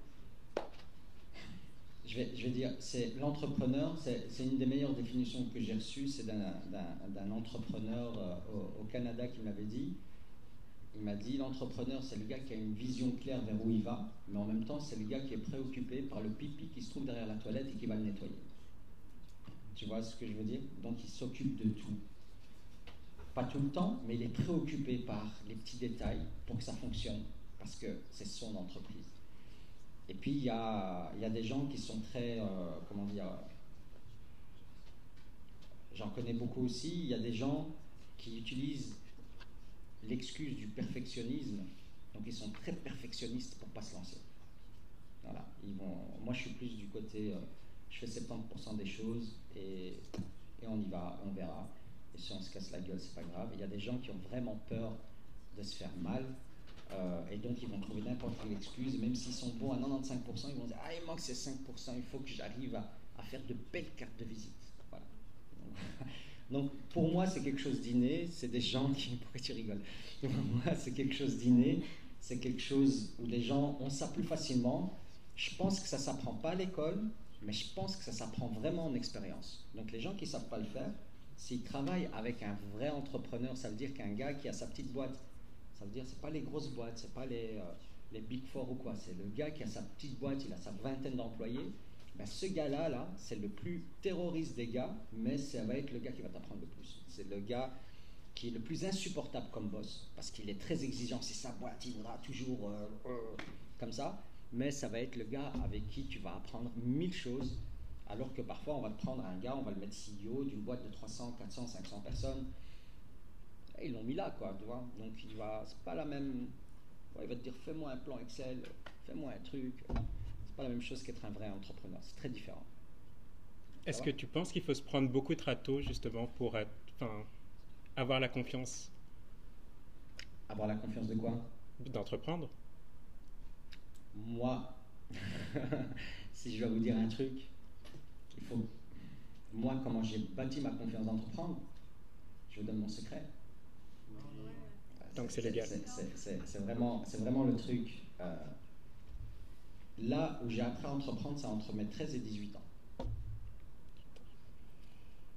Je vais, dire, c'est l'entrepreneur, c'est une des meilleures définitions que j'ai reçues, c'est d'un entrepreneur euh, au, Canada qui m'avait dit. Il m'a dit l'entrepreneur, c'est le gars qui a une vision claire vers où il va, mais en même temps, c'est le gars qui est préoccupé par le pipi qui se trouve derrière la toilette et qui va le nettoyer. Tu vois ce que je veux dire? Donc, il s'occupe de tout pas tout le temps, mais il est préoccupé par les petits détails pour que ça fonctionne, parce que c'est son entreprise. Et puis, il y a, y a, des gens qui sont très, euh, comment dire, j'en connais beaucoup aussi, il y a des gens qui utilisent l'excuse du perfectionnisme. Donc ils sont très perfectionnistes pour pas se lancer. Voilà. Ils vont, moi, je suis plus du côté, euh, je fais 70% des choses et, et, on y va, on verra. Et si on se casse la gueule, c'est pas grave. Il y a des gens qui ont vraiment peur de se faire mal. Euh, et donc, ils vont trouver n'importe quelle excuse, même s'ils sont bons à 95%, ils vont dire Ah, il manque ces 5%, il faut que j'arrive à, faire de belles cartes de visite. Voilà. Donc, pour moi, c'est quelque chose d'inné. C'est des gens qui. Pourquoi tu rigoles? Pour moi, c'est quelque chose d'inné. C'est quelque chose où les gens ont ça plus facilement. Je pense que ça ne s'apprend pas à l'école, mais je pense que ça s'apprend vraiment en expérience. Donc, les gens qui ne savent pas le faire, s'ils travaillent avec un vrai entrepreneur, ça veut dire qu'un gars qui a sa petite boîte, ça veut dire c'est pas les grosses boîtes, c'est pas les, euh, les big four ou quoi, c'est le gars qui a sa petite boîte, il a sa vingtaine d'employés. Ben, ce gars-là, là, c'est le plus terroriste des gars, mais ça va être le gars qui va t'apprendre le plus. C'est le gars qui est le plus insupportable comme boss, parce qu'il est très exigeant, c'est sa boîte, il voudra toujours euh, euh, comme ça, mais ça va être le gars avec qui tu vas apprendre mille choses, alors que parfois on va te prendre un gars, on va le mettre CEO d'une boîte de 300, 400, 500 personnes, ils l'ont mis là, quoi, tu vois, donc il va, c'est pas la même, ouais, il va te dire fais-moi un plan Excel, fais-moi un truc, c'est pas la même chose qu'être un vrai entrepreneur, c'est très différent. Est-ce que tu penses qu'il faut se prendre beaucoup de râteaux justement pour être, avoir la confiance? Avoir la confiance de quoi? D'entreprendre. Moi, si je dois vous dire un truc, il faut. Moi, comment j'ai bâti ma confiance d'entreprendre, je vous donne mon secret. C'est légal. C'est vraiment, vraiment le truc. Euh, là où j'ai appris à entreprendre, c'est entre mes 13 et 18 ans.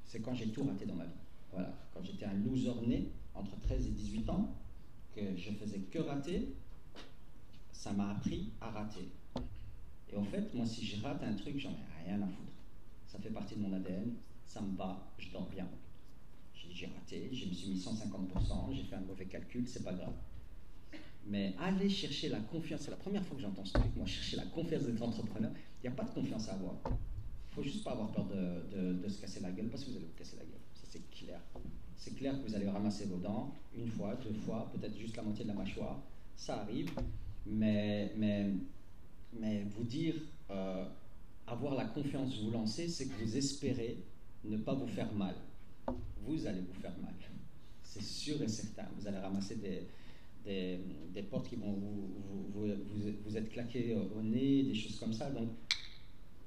C'est quand j'ai tout raté dans ma vie. Voilà, quand j'étais un loser né, entre 13 et 18 ans, que je faisais que rater, ça m'a appris à rater. Et en fait, moi, si je rate un truc, j'en ai rien à foutre. Ça fait partie de mon ADN, ça me va, je dors bien. J'ai raté, je me suis mis 150%, j'ai fait un mauvais calcul, c'est pas grave. Mais aller chercher la confiance, c'est la première fois que j'entends ce truc, moi, chercher la confiance d'être entrepreneur, il n'y a pas de confiance à avoir. Il faut juste pas avoir peur de, se casser la gueule, parce que vous allez vous casser la gueule. Ça, c'est clair. C'est clair que vous allez ramasser vos dents, une fois, deux fois, peut-être juste la moitié de la mâchoire. Ça arrive. Mais, mais, mais vous dire, euh, avoir la confiance vous lancer, c'est que vous espérez ne pas vous faire mal. Vous allez vous faire mal. C'est sûr et certain. Vous allez ramasser des, des, portes qui vont vous, vous, vous, être claquées au nez, des choses comme ça. Donc,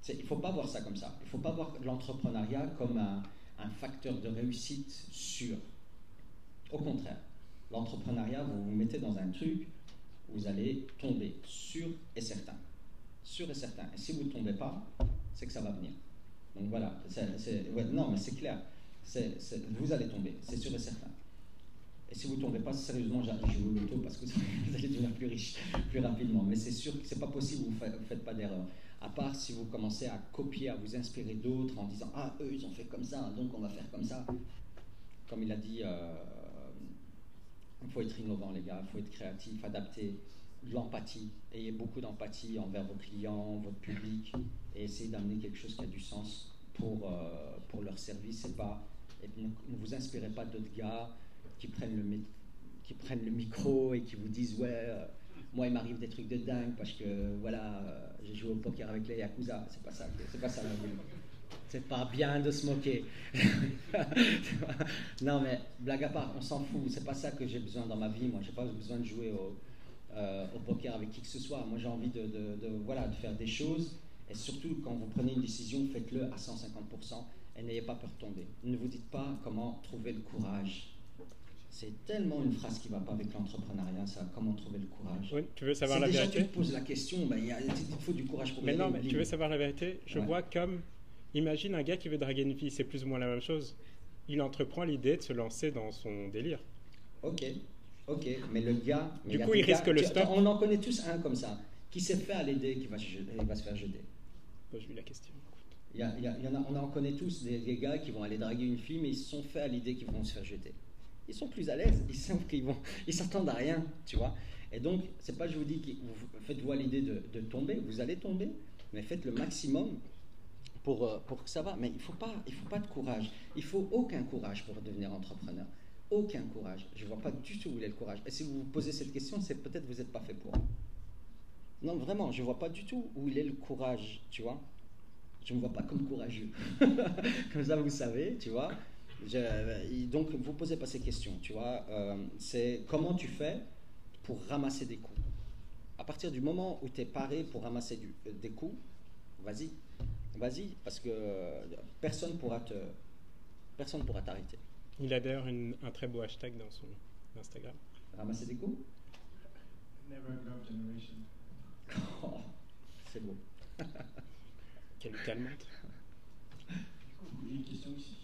il ne faut pas voir ça comme ça. Il ne faut pas voir l'entrepreneuriat comme un, un, facteur de réussite sûr. Au contraire, l'entrepreneuriat, vous vous mettez dans un truc vous allez tomber, sûr et certain. Sûr et certain. Et si vous ne tombez pas, c'est que ça va venir. Donc voilà, non, mais c'est clair. Vous allez tomber, c'est sûr et certain. Et si vous ne tombez pas, sérieusement, je vous l'auto parce que vous allez devenir plus riche plus rapidement. Mais c'est sûr que ce n'est pas possible, vous ne faites, pas d'erreur. À part si vous commencez à copier, à vous inspirer d'autres en disant Ah, eux, ils ont fait comme ça, donc on va faire comme ça. Comme il a dit euh, il faut être innovant, les gars, il faut être créatif, adapter de l'empathie. Ayez beaucoup d'empathie envers vos clients, votre public, et essayez d'amener quelque chose qui a du sens pour, euh, pour leur service. Et pas, et ne, vous inspirez pas d'autres gars qui prennent, le, qui prennent le micro et qui vous disent Ouais, euh, moi, il m'arrive des trucs de dingue parce que voilà, euh, j'ai joué au poker avec les Yakuza. C'est pas ça, c'est pas ça la vie c'est pas bien de se moquer. non, mais blague à part, on s'en fout. C'est pas ça que j'ai besoin dans ma vie. Moi, j'ai pas besoin de jouer au, euh, au, poker avec qui que ce soit. Moi, j'ai envie de, voilà, de faire des choses. Et surtout, quand vous prenez une décision, faites-le à 150% et n'ayez pas peur de tomber. Ne vous dites pas comment trouver le courage. C'est tellement une phrase qui ne va pas avec l'entrepreneuriat, ça. Comment trouver le courage oui, Tu veux savoir la déjà vérité tu te poses la question, ben, il faut du courage pour Mais non, mais tu veux savoir la vérité Je vois comme Imagine un gars qui veut draguer une fille, c'est plus ou moins la même chose. Il entreprend l'idée de se lancer dans son délire. Ok, ok, mais le gars. du coup, il risque le stop. On en connaît tous un comme ça, qui s'est fait à l'idée qui va, va se faire jeter. Moi, je lui la question. On en connaît tous des, gars qui vont aller draguer une fille, mais ils se sont fait à l'idée qu'ils vont se faire jeter. Ils sont plus à l'aise, ils savent qu'ils vont, ils s'attendent à rien, tu vois. Et donc, c'est pas je vous dis que vous faites-vous à l'idée de, tomber, vous allez tomber, mais faites le maximum pour, euh, pour que ça va. Mais il faut, pas, il faut pas de courage. Il faut aucun courage pour devenir entrepreneur. aucun courage. Je vois pas du tout où est le courage. Et si vous vous posez cette question, c'est peut-être vous n'êtes pas fait pour. Non, vraiment, je vois pas du tout où il est le courage, tu vois. Je ne me vois pas comme courageux. comme ça, vous savez, tu vois. donc, vous posez pas ces questions, tu vois. Euh, c'est comment tu fais pour ramasser des coups. À partir du moment où tu es paré pour ramasser des coups, vas-y, vas-y, parce que personne pourra te, personne pourra t'arrêter. Il a d'ailleurs un très beau hashtag dans son Instagram. Ramasser des coups? Never grow generation. Oh, c'est beau. Quelle calmante. Une question ici.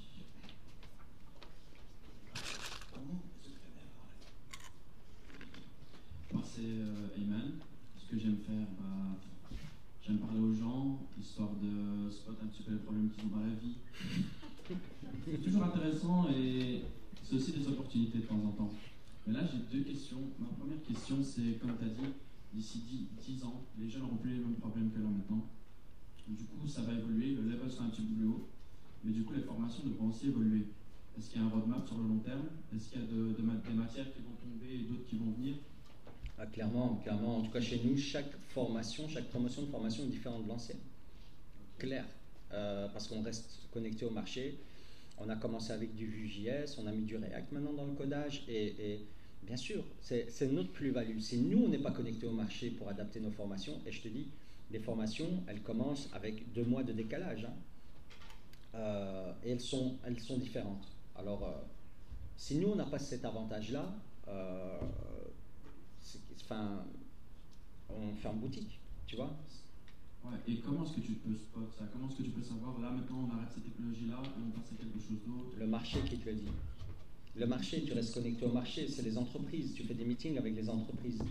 Comment Moi, c'est euh. Ce que j'aime faire, bah, j'aime parler aux gens, histoire de spot un petit peu les problèmes qu'ils ont dans la vie. C'est toujours intéressant et c'est aussi des opportunités de temps en temps. Mais là, j'ai deux questions. Ma première question, c'est, comme tu as dit, d'ici 10, ans, les jeunes n'auront plus les mêmes problèmes que là maintenant. Du coup, ça va évoluer, le level sera un petit peu plus haut, mais du coup, les formations devront aussi évoluer. Est-ce qu'il y a un roadmap sur le long terme? Est-ce qu'il y a de, des matières qui vont tomber et d'autres qui vont venir? Ah, Clairement, clairement. En tout cas, chez nous, chaque formation, chaque promotion de formation est différente de l'ancienne. Clair. Euh, parce qu'on reste connecté au marché. On a commencé avec du Vue.js, on a mis du React maintenant dans le codage et Bien sûr, c'est notre plus-value. Si nous, on n'est pas connecté au marché pour adapter nos formations, et je te dis, les formations, elles commencent avec deux mois de décalage. Hein. Euh, et elles sont, elles sont différentes. Alors, euh, si nous, on n'a pas cet avantage-là, euh, enfin, on en boutique, tu vois. Ouais, et comment est-ce que tu peux spot ça Comment est-ce que tu peux savoir, là, maintenant, on arrête cette technologie-là et on passe à quelque chose d'autre? Le marché qui te le dit. Le marché, tu restes connecté au marché, c'est les entreprises. Tu fais des meetings avec les entreprises.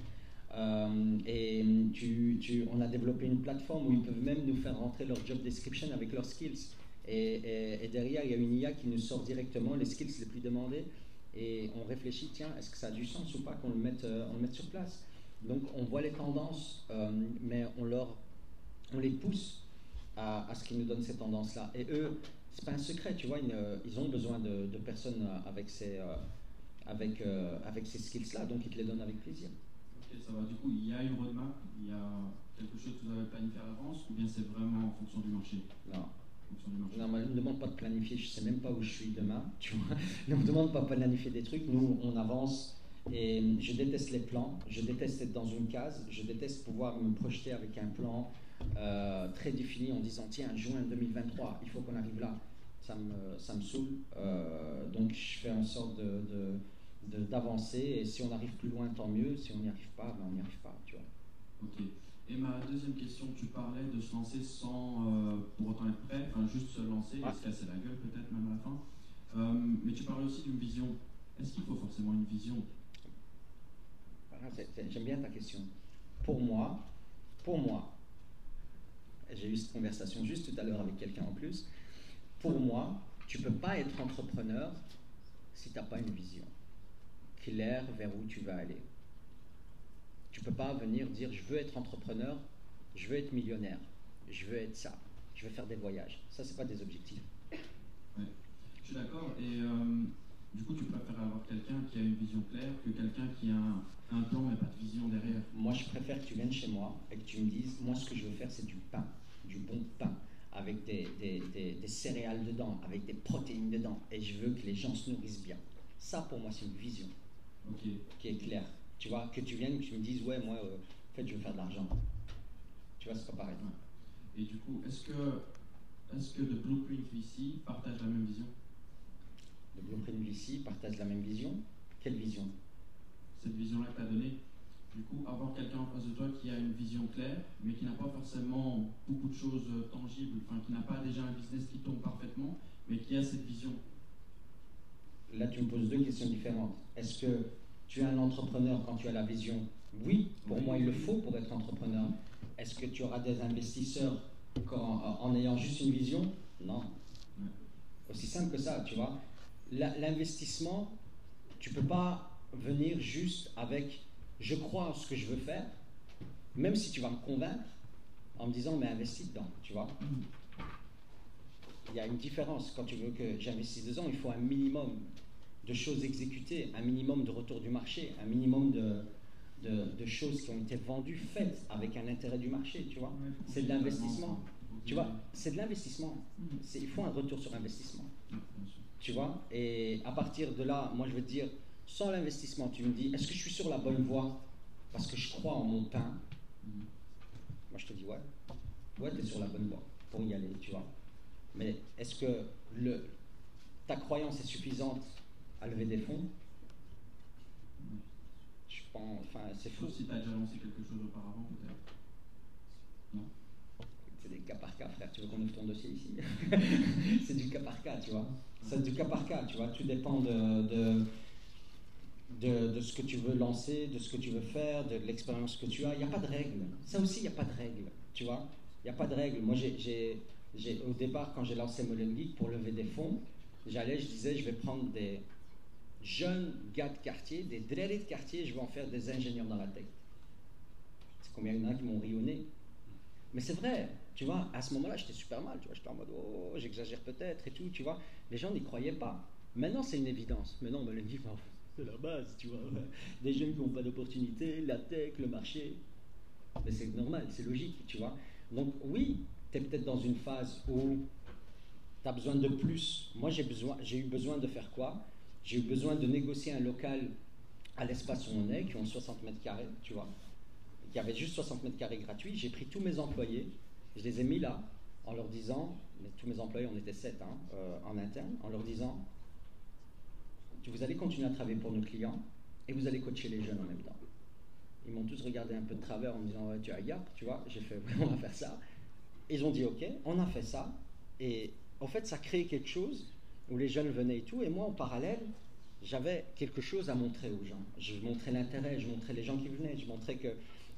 Euh, et tu, tu, on a développé une plateforme où ils peuvent même nous faire rentrer leur job description avec leurs skills. Et, derrière, il y a une IA qui nous sort directement les skills les plus demandés. Et on réfléchit, tiens, est-ce que ça a du sens ou pas qu'on le mette, euh, on le mette sur place? Donc on voit les tendances, euh, mais on, leur, on les pousse à, ce qu'ils nous donnent ces tendances-là. Et eux, c'est pas un secret, tu vois, ils, ont besoin de, personnes avec ces, avec, avec ces skills-là, donc ils te les donnent avec plaisir. Ok, ça va. Du coup, il y a une roadmap, il y a quelque chose que vous avez planifié à l'avance, ou bien c'est vraiment en fonction du marché? Non. Non, ne me demande pas de planifier, je ne sais même pas où je suis demain, tu vois. Ne me demande pas de planifier des trucs, nous on avance et je déteste les plans, je déteste être dans une case, je déteste pouvoir me projeter avec un plan euh, très défini en disant tiens, juin 2023, il faut qu'on arrive là. Ça me, ça me saoule. Euh, donc je fais en sorte de, d'avancer et si on arrive plus loin, tant mieux. Si on n'y arrive pas, ben on n'y arrive pas. Tu vois. Ok. Et ma deuxième question, tu parlais de se lancer sans euh, pour autant être prêt, enfin juste se lancer et se casser la gueule peut-être même à la fin. mais tu parlais aussi d'une vision. Est-ce qu'il faut forcément une vision? J'aime bien ta question. Pour moi, pour moi, j'ai eu cette conversation juste tout à l'heure avec quelqu'un en plus. Pour moi, tu ne peux pas être entrepreneur si tu n'as pas une vision claire vers où tu vas aller. Tu ne peux pas venir dire je veux être entrepreneur, je veux être millionnaire, je veux être ça, je veux faire des voyages. Ça, ce pas des objectifs. Je suis d'accord. Et euh, du coup, tu préfères avoir quelqu'un qui a une vision claire que quelqu'un qui a un, un plan mais pas de vision derrière? Moi, je préfère que tu viennes chez moi et que tu me dises, moi, ce que je veux faire, c'est du pain, du bon pain, avec des, des, des, céréales dedans, avec des protéines dedans, et je veux que les gens se nourrissent bien. Ça, pour moi, c'est une vision qui est claire. Tu vois, que tu viennes, que tu me dises, ouais, moi, euh, en fait, je veux faire de l'argent. Tu vois, c'est pas pareil. Et du coup, est-ce que, est-ce que The Blueprint VC partage la même vision? The Blueprint VC partage la même vision? Quelle vision? Cette vision-là que tu as donnée. Du coup, avoir quelqu'un en face de toi qui a une vision claire, mais qui n'a pas forcément beaucoup de choses euh, tangibles, enfin qui n'a pas déjà un business qui tombe parfaitement, mais qui a cette vision. Là, tu me poses deux questions différentes. Est-ce que tu es un entrepreneur quand tu as la vision? Oui, pour moi, il le faut pour être entrepreneur. Est-ce que tu auras des investisseurs en ayant juste une vision? Non. Aussi simple que ça, tu vois. L'investissement, tu peux pas venir juste avec je crois en ce que je veux faire, même si tu vas me convaincre en me disant mais investis dedans, tu vois. Il y a une différence. Quand tu veux que j'investisse dedans, il faut un minimum de choses exécutées, un minimum de retour du marché, un minimum de, de, choses qui ont été vendues, faites avec un intérêt du marché, tu vois. c'est de l'investissement. Tu vois, c'est de l'investissement. Il faut un retour sur investissement. Tu vois, et à partir de là, moi je veux te dire, sans l'investissement, tu me dis, est-ce que je suis sur la bonne voie parce que je crois en mon pain? Moi je te dis, ouais, ouais, tu es sur la bonne voie pour y aller, tu vois. Mais est-ce que le, ta croyance est suffisante à lever des fonds Je pense, enfin, c'est fou. si tu as déjà lancé quelque chose auparavant, peut-être. Non C'est des cas par cas, frère. Tu veux qu'on ouvre ton dossier ici? C'est du cas par cas, tu vois. C'est du cas par cas, tu vois. Tu dépends de, de, de, ce que tu veux lancer, de ce que tu veux faire, de l'expérience que tu as. Il n'y a pas de règle. Ça aussi, il n'y a pas de règle, tu vois. Il n'y a pas de règle. Moi, j'ai au départ, quand j'ai lancé Molen Geek pour lever des fonds, j'allais, je disais, je vais prendre des jeunes gars de quartier, des drérés de quartier, je vais en faire des ingénieurs dans la tech. C'est combien il y en a qui m'ont rionné. Mais c'est vrai, tu vois, à ce moment-là, j'étais super mal, tu vois, j'étais en mode, oh, j'exagère peut-être et tout, tu vois. Les gens n'y croyaient pas. Maintenant, c'est une évidence. Maintenant, Molen Geek, c'est la base, tu vois. Des jeunes qui n'ont pas d'opportunité, la tech, le marché. Mais c'est normal, c'est logique, tu vois. Donc, oui, tu es peut-être dans une phase où tu as besoin de plus. Moi, j'ai, besoin, j'ai eu besoin de faire quoi? J'ai eu besoin de négocier un local à l'espace où on est, qui ont 60 mètres carrés, tu vois. Il y avait juste 60 mètres carrés gratuits. J'ai pris tous mes employés, je les ai mis là, en leur disant, tous mes employés, on était 7 hein, euh, en interne, en leur disant, vous allez continuer à travailler pour nos clients et vous allez coacher les jeunes en même temps. Ils m'ont tous regardé un peu de travers en me disant, tu as gap, tu vois. J'ai fait, on va faire ça. Ils ont dit OK, on a fait ça. Et en fait, ça a créé quelque chose où les jeunes venaient et tout. Et moi, en parallèle, j'avais quelque chose à montrer aux gens. Je montrais l'intérêt, je montrais les gens qui venaient, je montrais que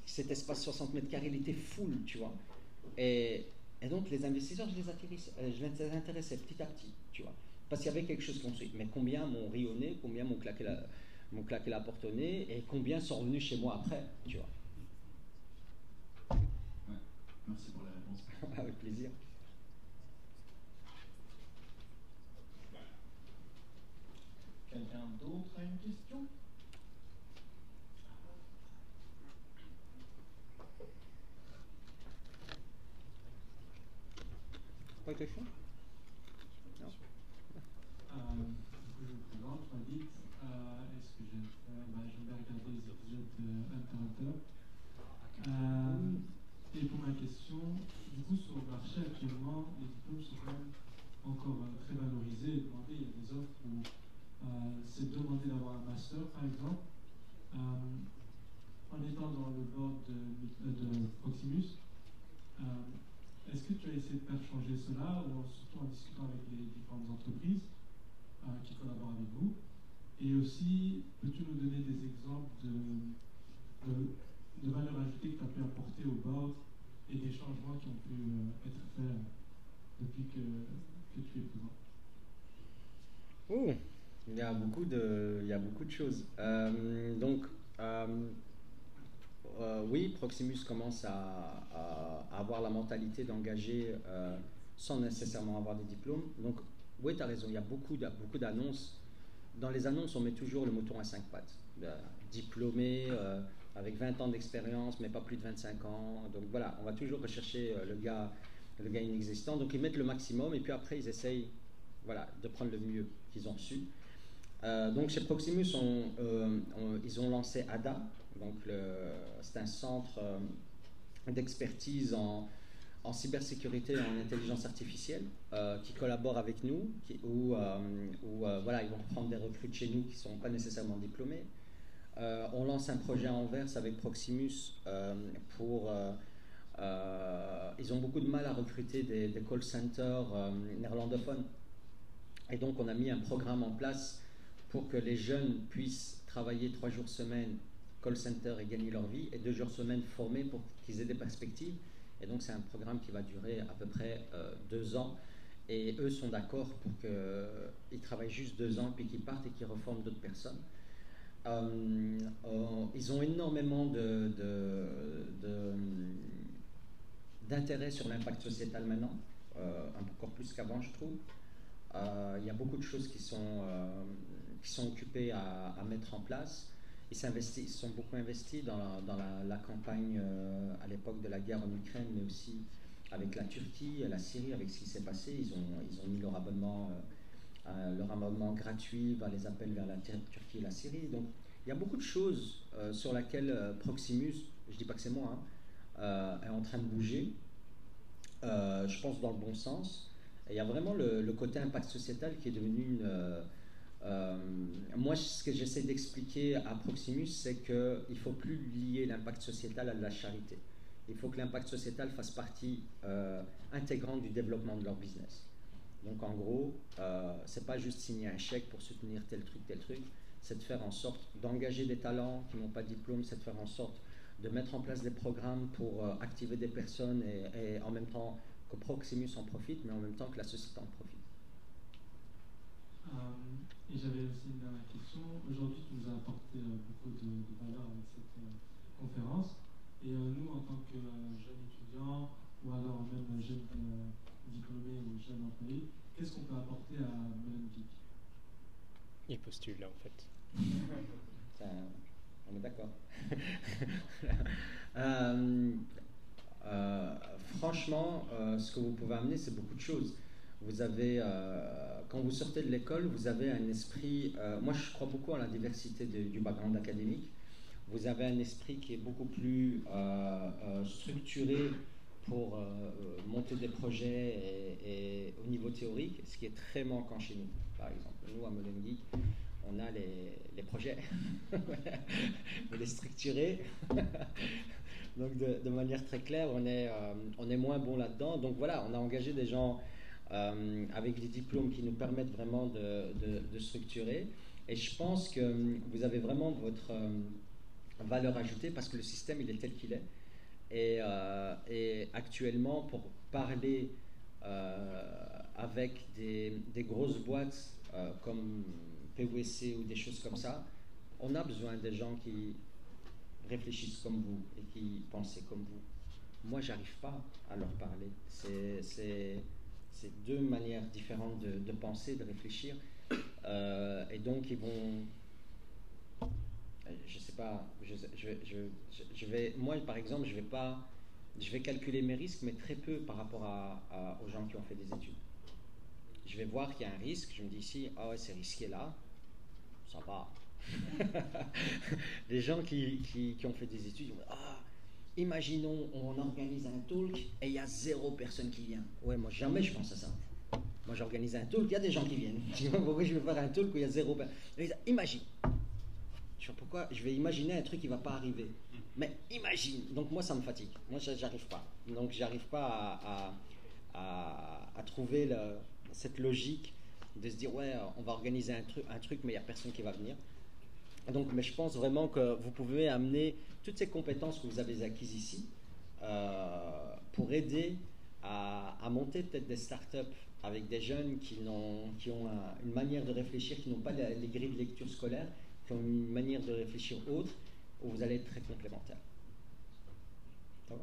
cet espace 60 mètres carrés, il était full, tu vois. Et, donc, les investisseurs, je les, euh, je les intéressais petit à petit, tu vois. Parce qu'il y avait quelque chose qu'on suit. Mais combien m'ont rionné, combien m'ont claqué, la, claqué la porte au nez, et combien sont revenus chez moi après, tu vois. merci pour Avec plaisir. Quelqu'un d'autre a une question? Pas de question Non. Euh, du coup, je me présente, je m'invite. Euh, Est-ce que j'aime faire bah, J'aime bien regarder les épisodes de. Euh, et pour ma question, du coup, sur le marché actuellement, les diplômes sont quand même encore euh, très valorisés. Il y a des offres où euh, c'est demandé d'avoir un master, par exemple. Euh, en étant dans le board de, Proximus, est-ce que tu as essayé de faire changer cela, ou surtout en discutant avec les différentes entreprises qui collaborent avec vous? Et aussi, peux-tu nous donner des exemples de, de, de valeur ajoutée que tu as pu apporter au board et des changements qui ont pu euh, être faits depuis que, tu es présent? Oh, il y a beaucoup de, il y a beaucoup de choses. Euh, donc, euh, oui, Proximus commence à, avoir la mentalité d'engager sans nécessairement avoir des diplômes. Donc, oui, tu as raison, il y a beaucoup, beaucoup d'annonces. Dans les annonces, on met toujours le mouton à cinq pattes. Diplômé, avec 20 ans d'expérience, mais pas plus de 25 ans. Donc voilà, on va toujours rechercher euh, le gars, le gars inexistant. Donc ils mettent le maximum et puis après ils essayent voilà, de prendre le mieux qu'ils ont su. Euh, donc chez Proximus, euh, ils ont lancé ADA. Donc c'est un centre d'expertise en, cybersécurité et en intelligence artificielle qui collabore avec nous, où, voilà, ils vont prendre des recrues de chez nous qui ne sont pas nécessairement diplômés. Euh, on lance un projet à Anvers avec Proximus euh, pour. Euh, ils ont beaucoup de mal à recruter des, call centers néerlandophones. Et donc, on a mis un programme en place pour que les jeunes puissent travailler trois jours semaine call center et gagner leur vie, et deux jours semaine formés pour qu'ils aient des perspectives. Et donc, c'est un programme qui va durer à peu près deux ans. Et eux sont d'accord pour qu'ils travaillent juste deux ans, puis qu'ils partent et qu'ils reforment d'autres personnes. Euh, euh, ils ont énormément d'intérêt sur l'impact sociétal maintenant, euh, encore plus qu'avant, je trouve. Il y a beaucoup de choses qui sont, qui sont occupés à, mettre en place. Ils, ils sont beaucoup investis dans la, campagne à l'époque de la guerre en Ukraine, mais aussi avec la Turquie, la Syrie, avec ce qui s'est passé. Ils ont, mis leur abonnement, leur abonnement gratuit vers les appels vers la Turquie et la Syrie. Donc il y a beaucoup de choses sur lesquelles Proximus, je ne dis pas que c'est moi, hein, est en train de bouger. je pense dans le bon sens il y a vraiment le, côté impact sociétal qui est devenu une. Euh, euh, moi, ce que j'essaie d'expliquer à Proximus, c'est qu'il ne faut plus lier l'impact sociétal à la charité. Il faut que l'impact sociétal fasse partie euh, intégrante du développement de leur business. Donc, en gros, euh, c'est pas juste signer un chèque pour soutenir tel truc, tel truc. C'est de faire en sorte d'engager des talents qui n'ont pas de diplôme, c'est de faire en sorte de mettre en place des programmes pour activer des personnes et, en même temps que Proximus en profite, mais en même temps que la société en profite. Euh, et j'avais aussi une dernière question. Aujourd'hui, tu nous as apporté euh, beaucoup de, valeur avec cette euh, conférence. Et nous, en tant que jeunes étudiants, ou alors même jeunes diplômés ou jeunes employés, qu'est-ce qu'on peut apporter à Molenbeek? Il postule là, en fait. on est d'accord. franchement, euh, ce que vous pouvez amener, c'est beaucoup de choses. Vous avez, euh, quand vous sortez de l'école, vous avez un esprit. Euh, moi, je crois beaucoup à la diversité du background académique. Vous avez un esprit qui est beaucoup plus structuré pour monter des projets et, au niveau théorique, ce qui est très manquant chez nous. Par exemple, nous à Modern on a les, projets, vous les structurer. Donc de, manière très claire, euh, on est moins bon là-dedans. Donc voilà, on a engagé des gens euh, avec des diplômes qui nous permettent vraiment de, structurer. Et je pense que vous avez vraiment votre euh, valeur ajoutée parce que le système, il est tel qu'il est. Et, actuellement, pour parler avec des, des, grosses boîtes comme PWC ou des choses comme ça, on a besoin des gens qui réfléchissent comme vous et qui pensent comme vous. Moi, j'arrive pas à leur parler. C'est deux manières différentes de, penser, de réfléchir. Euh, et donc, ils vont. Je sais pas. Je, vais, moi, par exemple, je vais pas. Je vais calculer mes risques, mais très peu par rapport aux gens qui ont fait des études. Je vais voir qu'il y a un risque. Je me dis ici, ah ouais, c'est risqué là. Ça va les gens qui, qui, ont fait des études, ah, imaginons, on organise un talk et il y a zéro personne qui vient. Ouais, moi jamais je pense à ça. Moi j'organise un talk, il y a des gens qui viennent. pourquoi je vais faire un talk où il y a zéro personne Imagine. Je sais pourquoi je vais imaginer un truc qui va pas arriver. Mais imagine. Donc moi ça me fatigue. Moi j'arrive pas. Donc j'arrive pas à, à, à, trouver cette logique de se dire ouais on va organiser un truc, un truc mais il n'y a personne qui va venir. Donc, mais je pense vraiment que vous pouvez amener toutes ces compétences que vous avez acquises ici euh, pour aider à, monter peut-être des startups avec des jeunes qui, ont, une manière de réfléchir, qui n'ont pas les, grilles de lecture scolaire, qui ont une manière de réfléchir autre, où vous allez être très complémentaires. Ça va?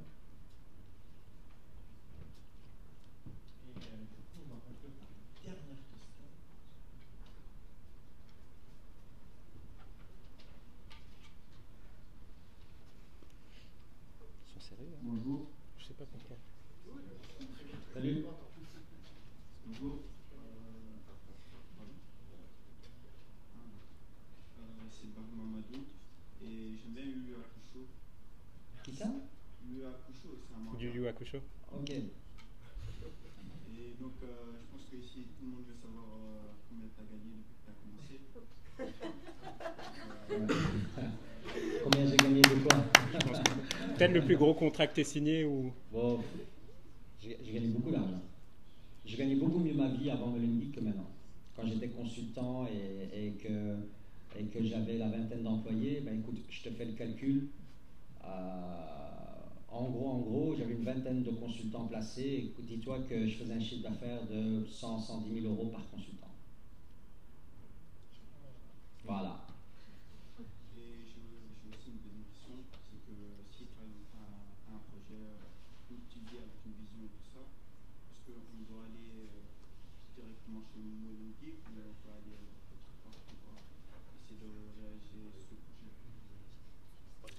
Bonjour. Je sais pas pourquoi. Salut. Bonjour. Euh, c'est Bar Mamadou et j'aime bien Yu Akusho. Qui ça? Yu Akusho, c'est un manga. Du Yu Akusho. Ok. Et donc, euh, je pense que ici tout le monde veut savoir euh, combien tu as gagné depuis que tu as commencé. combien j'ai gagné de quoi Peut-être le plus gros contrat que tu signé ou... Bon, j'ai gagné beaucoup d'argent. J'ai gagné beaucoup mieux ma vie avant l'Olympique que maintenant. Quand j'étais consultant et, que, et que j'avais la vingtaine d'employés, ben écoute, je te fais le calcul. Euh, en gros, en gros, j'avais une vingtaine de consultants placés. Dis-toi que je faisais un chiffre d'affaires de 100, 110 000 euros par consultant. Voilà.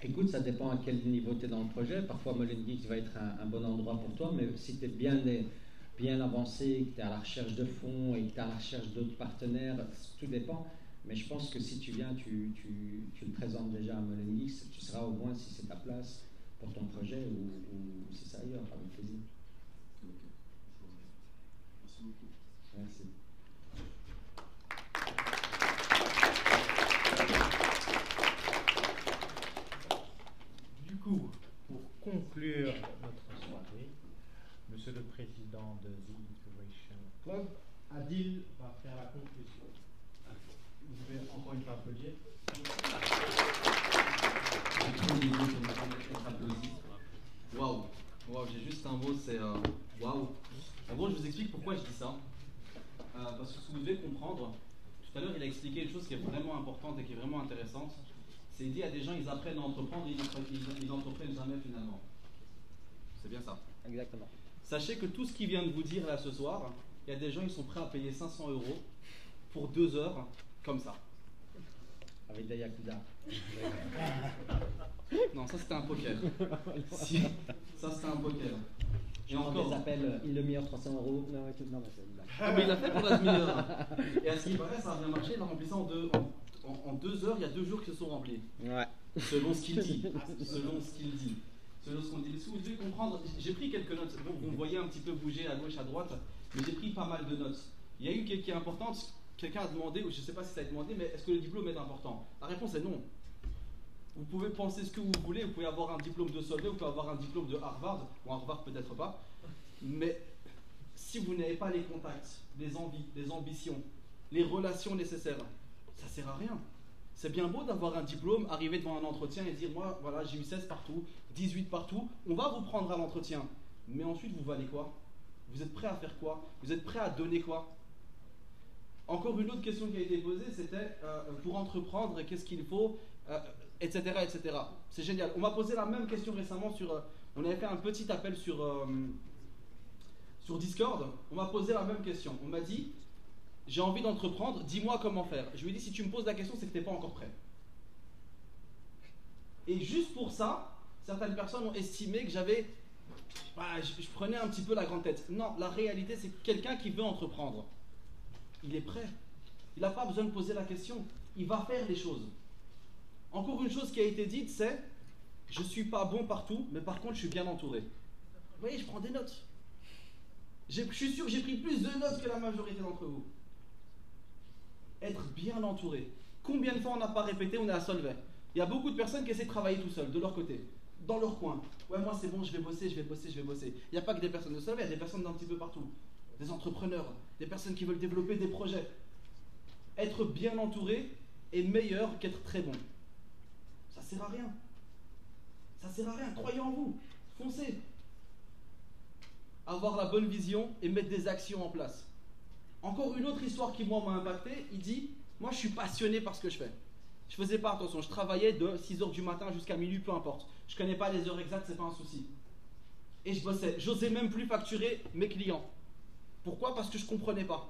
Écoute, ça dépend à quel niveau tu es dans le projet. Parfois, Geeks va être un, bon endroit pour toi, mais si tu es bien, bien avancé, que tu es à la recherche de fonds et que tu es à la recherche d'autres partenaires, tout dépend. Mais je pense que si tu viens, tu, tu, le présentes déjà à Geeks, tu seras au moins si c'est ta place pour ton projet ou, ou si c'est ailleurs, avec plaisir. Merci beaucoup. Merci. Pour conclure notre soirée, Monsieur le Président de The Inspiration Club, Adil va faire la conclusion. Vous pouvez encore une fois applaudir. Waouh, wow, j'ai juste un mot, c'est euh, waouh. En gros, je vous explique pourquoi je dis ça. Euh, parce que ce que vous devez comprendre, tout à l'heure, il a expliqué une chose qui est vraiment importante et qui est vraiment intéressante. C'est dit à des gens, ils apprennent à entreprendre et ils n'entreprennent jamais finalement. C'est bien ça. Exactement. Sachez que tout ce qu'il vient de vous dire là ce soir, il y a des gens, ils sont prêts à payer 500 euros pour deux heures comme ça. Avec des Yakuza. non, ça c'était un poker. ça c'était un poker. Et encore. des appels, il le meilleur 300 euros. Non, non mais c'est Ah, mais il a fait pour la demi-heure. Et à ce qui paraît, ça a bien marché. Il a rempli ça en deux, en, deux heures, il y a deux jours qui se sont remplis. Ouais. Selon ce qu'il dit. Selon ce qu'il dit. Selon ce qu'on dit. vous devez comprendre, j'ai pris quelques notes. vous me voyez un petit peu bouger à gauche, à droite, mais j'ai pris pas mal de notes. Il y a eu quelque qui est importante. Quelqu'un a demandé, ou je ne sais pas si ça a été demandé, mais est-ce que le diplôme est important? La réponse est non. Vous pouvez penser ce que vous voulez, vous pouvez avoir un diplôme de soldat, vous pouvez avoir un diplôme de Harvard, ou Harvard peut-être pas, mais si vous n'avez pas les contacts, les envies, les ambitions, les relations nécessaires, ça sert à rien. C'est bien beau d'avoir un diplôme, arriver devant un entretien et dire moi voilà j'ai eu 16 partout, 18 partout, on va vous prendre à l'entretien. Mais ensuite vous valez quoi? Vous êtes prêt à faire quoi? Vous êtes prêt à donner quoi? Encore une autre question qui a été posée, c'était euh, pour entreprendre, qu'est-ce qu'il faut, etc. Euh, etc. C'est génial. On m'a posé la même question récemment sur... Euh, on avait fait un petit appel sur, sur Discord. On m'a posé la même question. On m'a dit, j'ai envie d'entreprendre, dis-moi comment faire. Je lui ai dit, si tu me poses la question, c'est que tu n'es pas encore prêt. Et juste pour ça, certaines personnes ont estimé que j'avais. Ah, je, prenais un petit peu la grande tête. Non, la réalité, c'est que quelqu'un qui veut entreprendre, il est prêt. Il n'a pas besoin de poser la question. Il va faire les choses. Encore une chose qui a été dite, c'est je ne suis pas bon partout, mais par contre, je suis bien entouré. Vous voyez, je prends des notes. Je suis sûr que j'ai pris plus de notes que la majorité d'entre vous être bien entouré. Combien de fois on n'a pas répété, on est à Solvay Il y a beaucoup de personnes qui essaient de travailler tout seuls, de leur côté, dans leur coin. Ouais, moi c'est bon, je vais bosser, je vais bosser, je vais bosser. Il n'y a pas que des personnes de Solvay, il y a des personnes d'un petit peu partout. Des entrepreneurs, des personnes qui veulent développer des projets. Être bien entouré est meilleur qu'être très bon. Ça sert à rien. Ça sert à rien. Croyez en vous. Foncez. Avoir la bonne vision et mettre des actions en place. Encore une autre histoire qui, moi, m'a impacté. Il dit Moi, je suis passionné par ce que je fais. Je faisais pas attention. Je travaillais de 6h du matin jusqu'à minuit, peu importe. Je connais pas les heures exactes, c'est pas un souci. Et je bossais. J'osais même plus facturer mes clients. Pourquoi? Parce que je comprenais pas.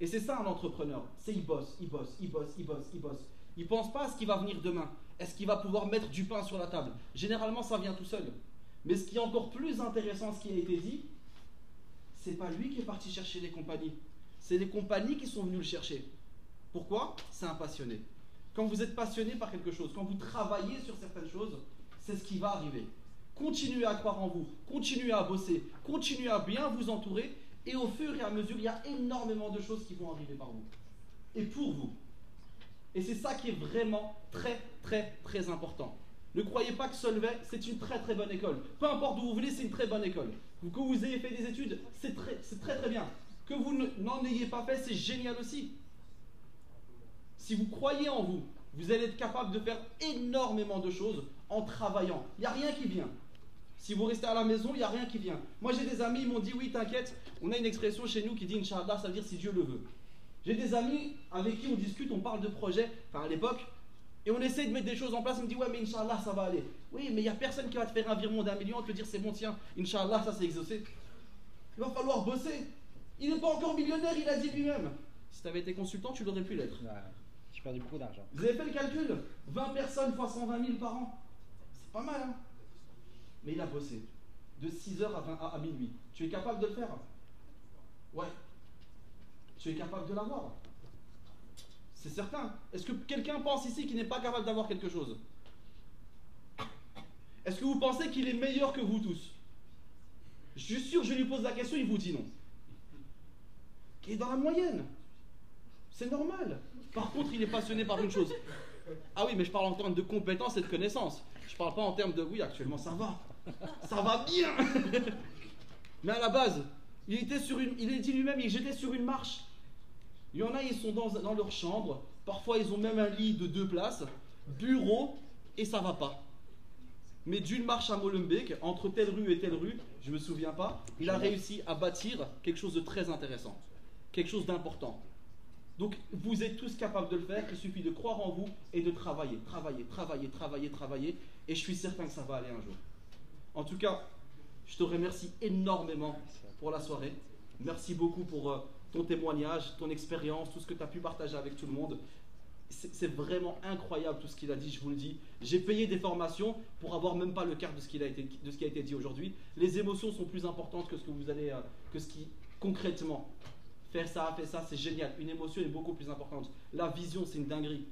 Et c'est ça un entrepreneur. C'est il bosse, il bosse, il bosse, il bosse, il bosse. Il pense pas à ce qui va venir demain. Est-ce qu'il va pouvoir mettre du pain sur la table? Généralement, ça vient tout seul. Mais ce qui est encore plus intéressant, ce qui a été dit, c'est pas lui qui est parti chercher les compagnies c'est les compagnies qui sont venues le chercher. Pourquoi? C'est un passionné. Quand vous êtes passionné par quelque chose, quand vous travaillez sur certaines choses, c'est ce qui va arriver. Continuez à croire en vous, continuez à bosser, continuez à bien vous entourer, et au fur et à mesure, il y a énormément de choses qui vont arriver par vous. Et pour vous. Et c'est ça qui est vraiment très, très, très important. Ne croyez pas que Solvay, c'est une très, très bonne école. Peu importe où vous venez, c'est une très bonne école. Que vous ayez fait des études, c'est très, très, très bien. Que vous n'en ayez pas fait, c'est génial aussi. Si vous croyez en vous, vous allez être capable de faire énormément de choses en travaillant. Il n'y a rien qui vient. Si vous restez à la maison, il n'y a rien qui vient. Moi, j'ai des amis, ils m'ont dit Oui, t'inquiète, on a une expression chez nous qui dit Inch'Allah, ça veut dire si Dieu le veut. J'ai des amis avec qui on discute, on parle de projets, enfin à l'époque, et on essaie de mettre des choses en place. On me dit Ouais, mais Inch'Allah, ça va aller. Oui, mais il n'y a personne qui va te faire un virement d'un million te dire C'est bon, tiens, Inch'Allah, ça c'est exaucé. Il va falloir bosser. Il n'est pas encore millionnaire, il a dit lui-même. Si tu avais été consultant, tu l'aurais pu l'être. J'ai perdu beaucoup d'argent. Vous avez fait le calcul? 20 personnes fois 120 000 par an. C'est pas mal, hein Mais il a bossé. De 6h à, à minuit. Tu es capable de le faire? Ouais. Tu es capable de l'avoir? C'est certain. Est-ce que quelqu'un pense ici qu'il n'est pas capable d'avoir quelque chose? Est-ce que vous pensez qu'il est meilleur que vous tous? Je suis sûr, je lui pose la question, il vous dit non. Il est dans la moyenne. C'est normal. Par contre, il est passionné par une chose. Ah oui, mais je parle en termes de compétences et de connaissances. Je parle pas en termes de oui, actuellement ça va. Ça va bien. mais à la base, il était sur une, il est dit lui-même, j'étais sur une marche. Il y en a, ils sont dans, dans leur chambre. Parfois, ils ont même un lit de deux places, bureau, et ça va pas. Mais d'une marche à Molenbeek, entre telle rue et telle rue, je me souviens pas, il a réussi à bâtir quelque chose de très intéressant, quelque chose d'important. Donc, vous êtes tous capables de le faire. Il suffit de croire en vous et de travailler, travailler, travailler, travailler, travailler. Et je suis certain que ça va aller un jour. En tout cas, je te remercie énormément pour la soirée. Merci beaucoup pour euh, ton témoignage, ton expérience, tout ce que tu as pu partager avec tout le monde. C'est vraiment incroyable tout ce qu'il a dit, je vous le dis. J'ai payé des formations pour avoir même pas le quart de ce, a été, de ce qui a été dit aujourd'hui. Les émotions sont plus importantes que ce que vous allez, euh, que ce qui concrètement faire ça, faire ça, c'est génial. Une émotion est beaucoup plus importante. La vision, c'est une dinguerie.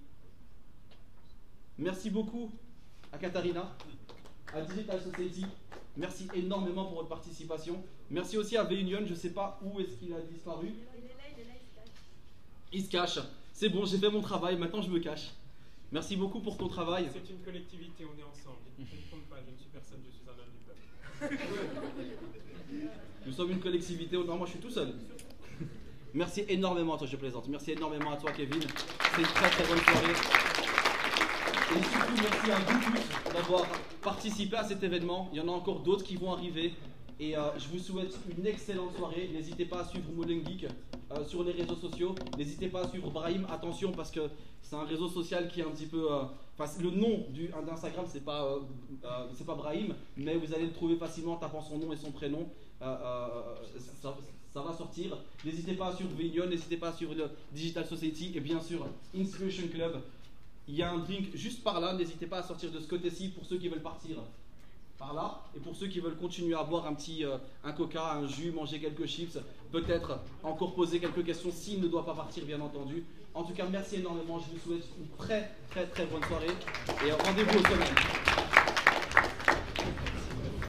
Merci beaucoup à Katharina, à Digital Society. Merci énormément pour votre participation. Merci aussi à V-Union. Je ne sais pas où est-ce qu'il a disparu. Il se cache. C'est bon, j'ai fait mon travail. Maintenant, je me cache. Merci beaucoup pour ton travail. C'est une collectivité, on est ensemble. Je ne compte pas, je ne suis personne, je suis un homme du peuple. Nous sommes une collectivité. Non, moi, je suis tout seul. Merci énormément à toi, je plaisante. Merci énormément à toi, Kevin. C'est une très très bonne soirée. Et surtout, merci à vous tous d'avoir participé à cet événement. Il y en a encore d'autres qui vont arriver. Et euh, je vous souhaite une excellente soirée. N'hésitez pas à suivre Moulin Geek euh, sur les réseaux sociaux. N'hésitez pas à suivre Brahim. Attention parce que c'est un réseau social qui est un petit peu. Euh, enfin, le nom d'Instagram, c'est pas, c'est pas Brahim, mais vous allez le trouver facilement en tapant son nom et son prénom. Ça, ça, va sortir. N'hésitez pas suivre Vignon, n'hésitez pas suivre le Digital Society et bien sûr Inspiration Club. Il y a un drink juste par là. N'hésitez pas à sortir de ce côté-ci pour ceux qui veulent partir par là. Et pour ceux qui veulent continuer à boire un petit euh, un coca, un jus, manger quelques chips, peut-être encore poser quelques questions s'il ne doit pas partir, bien entendu. En tout cas, merci énormément. Je vous souhaite une très, très, très bonne soirée. Et rendez-vous au sommet.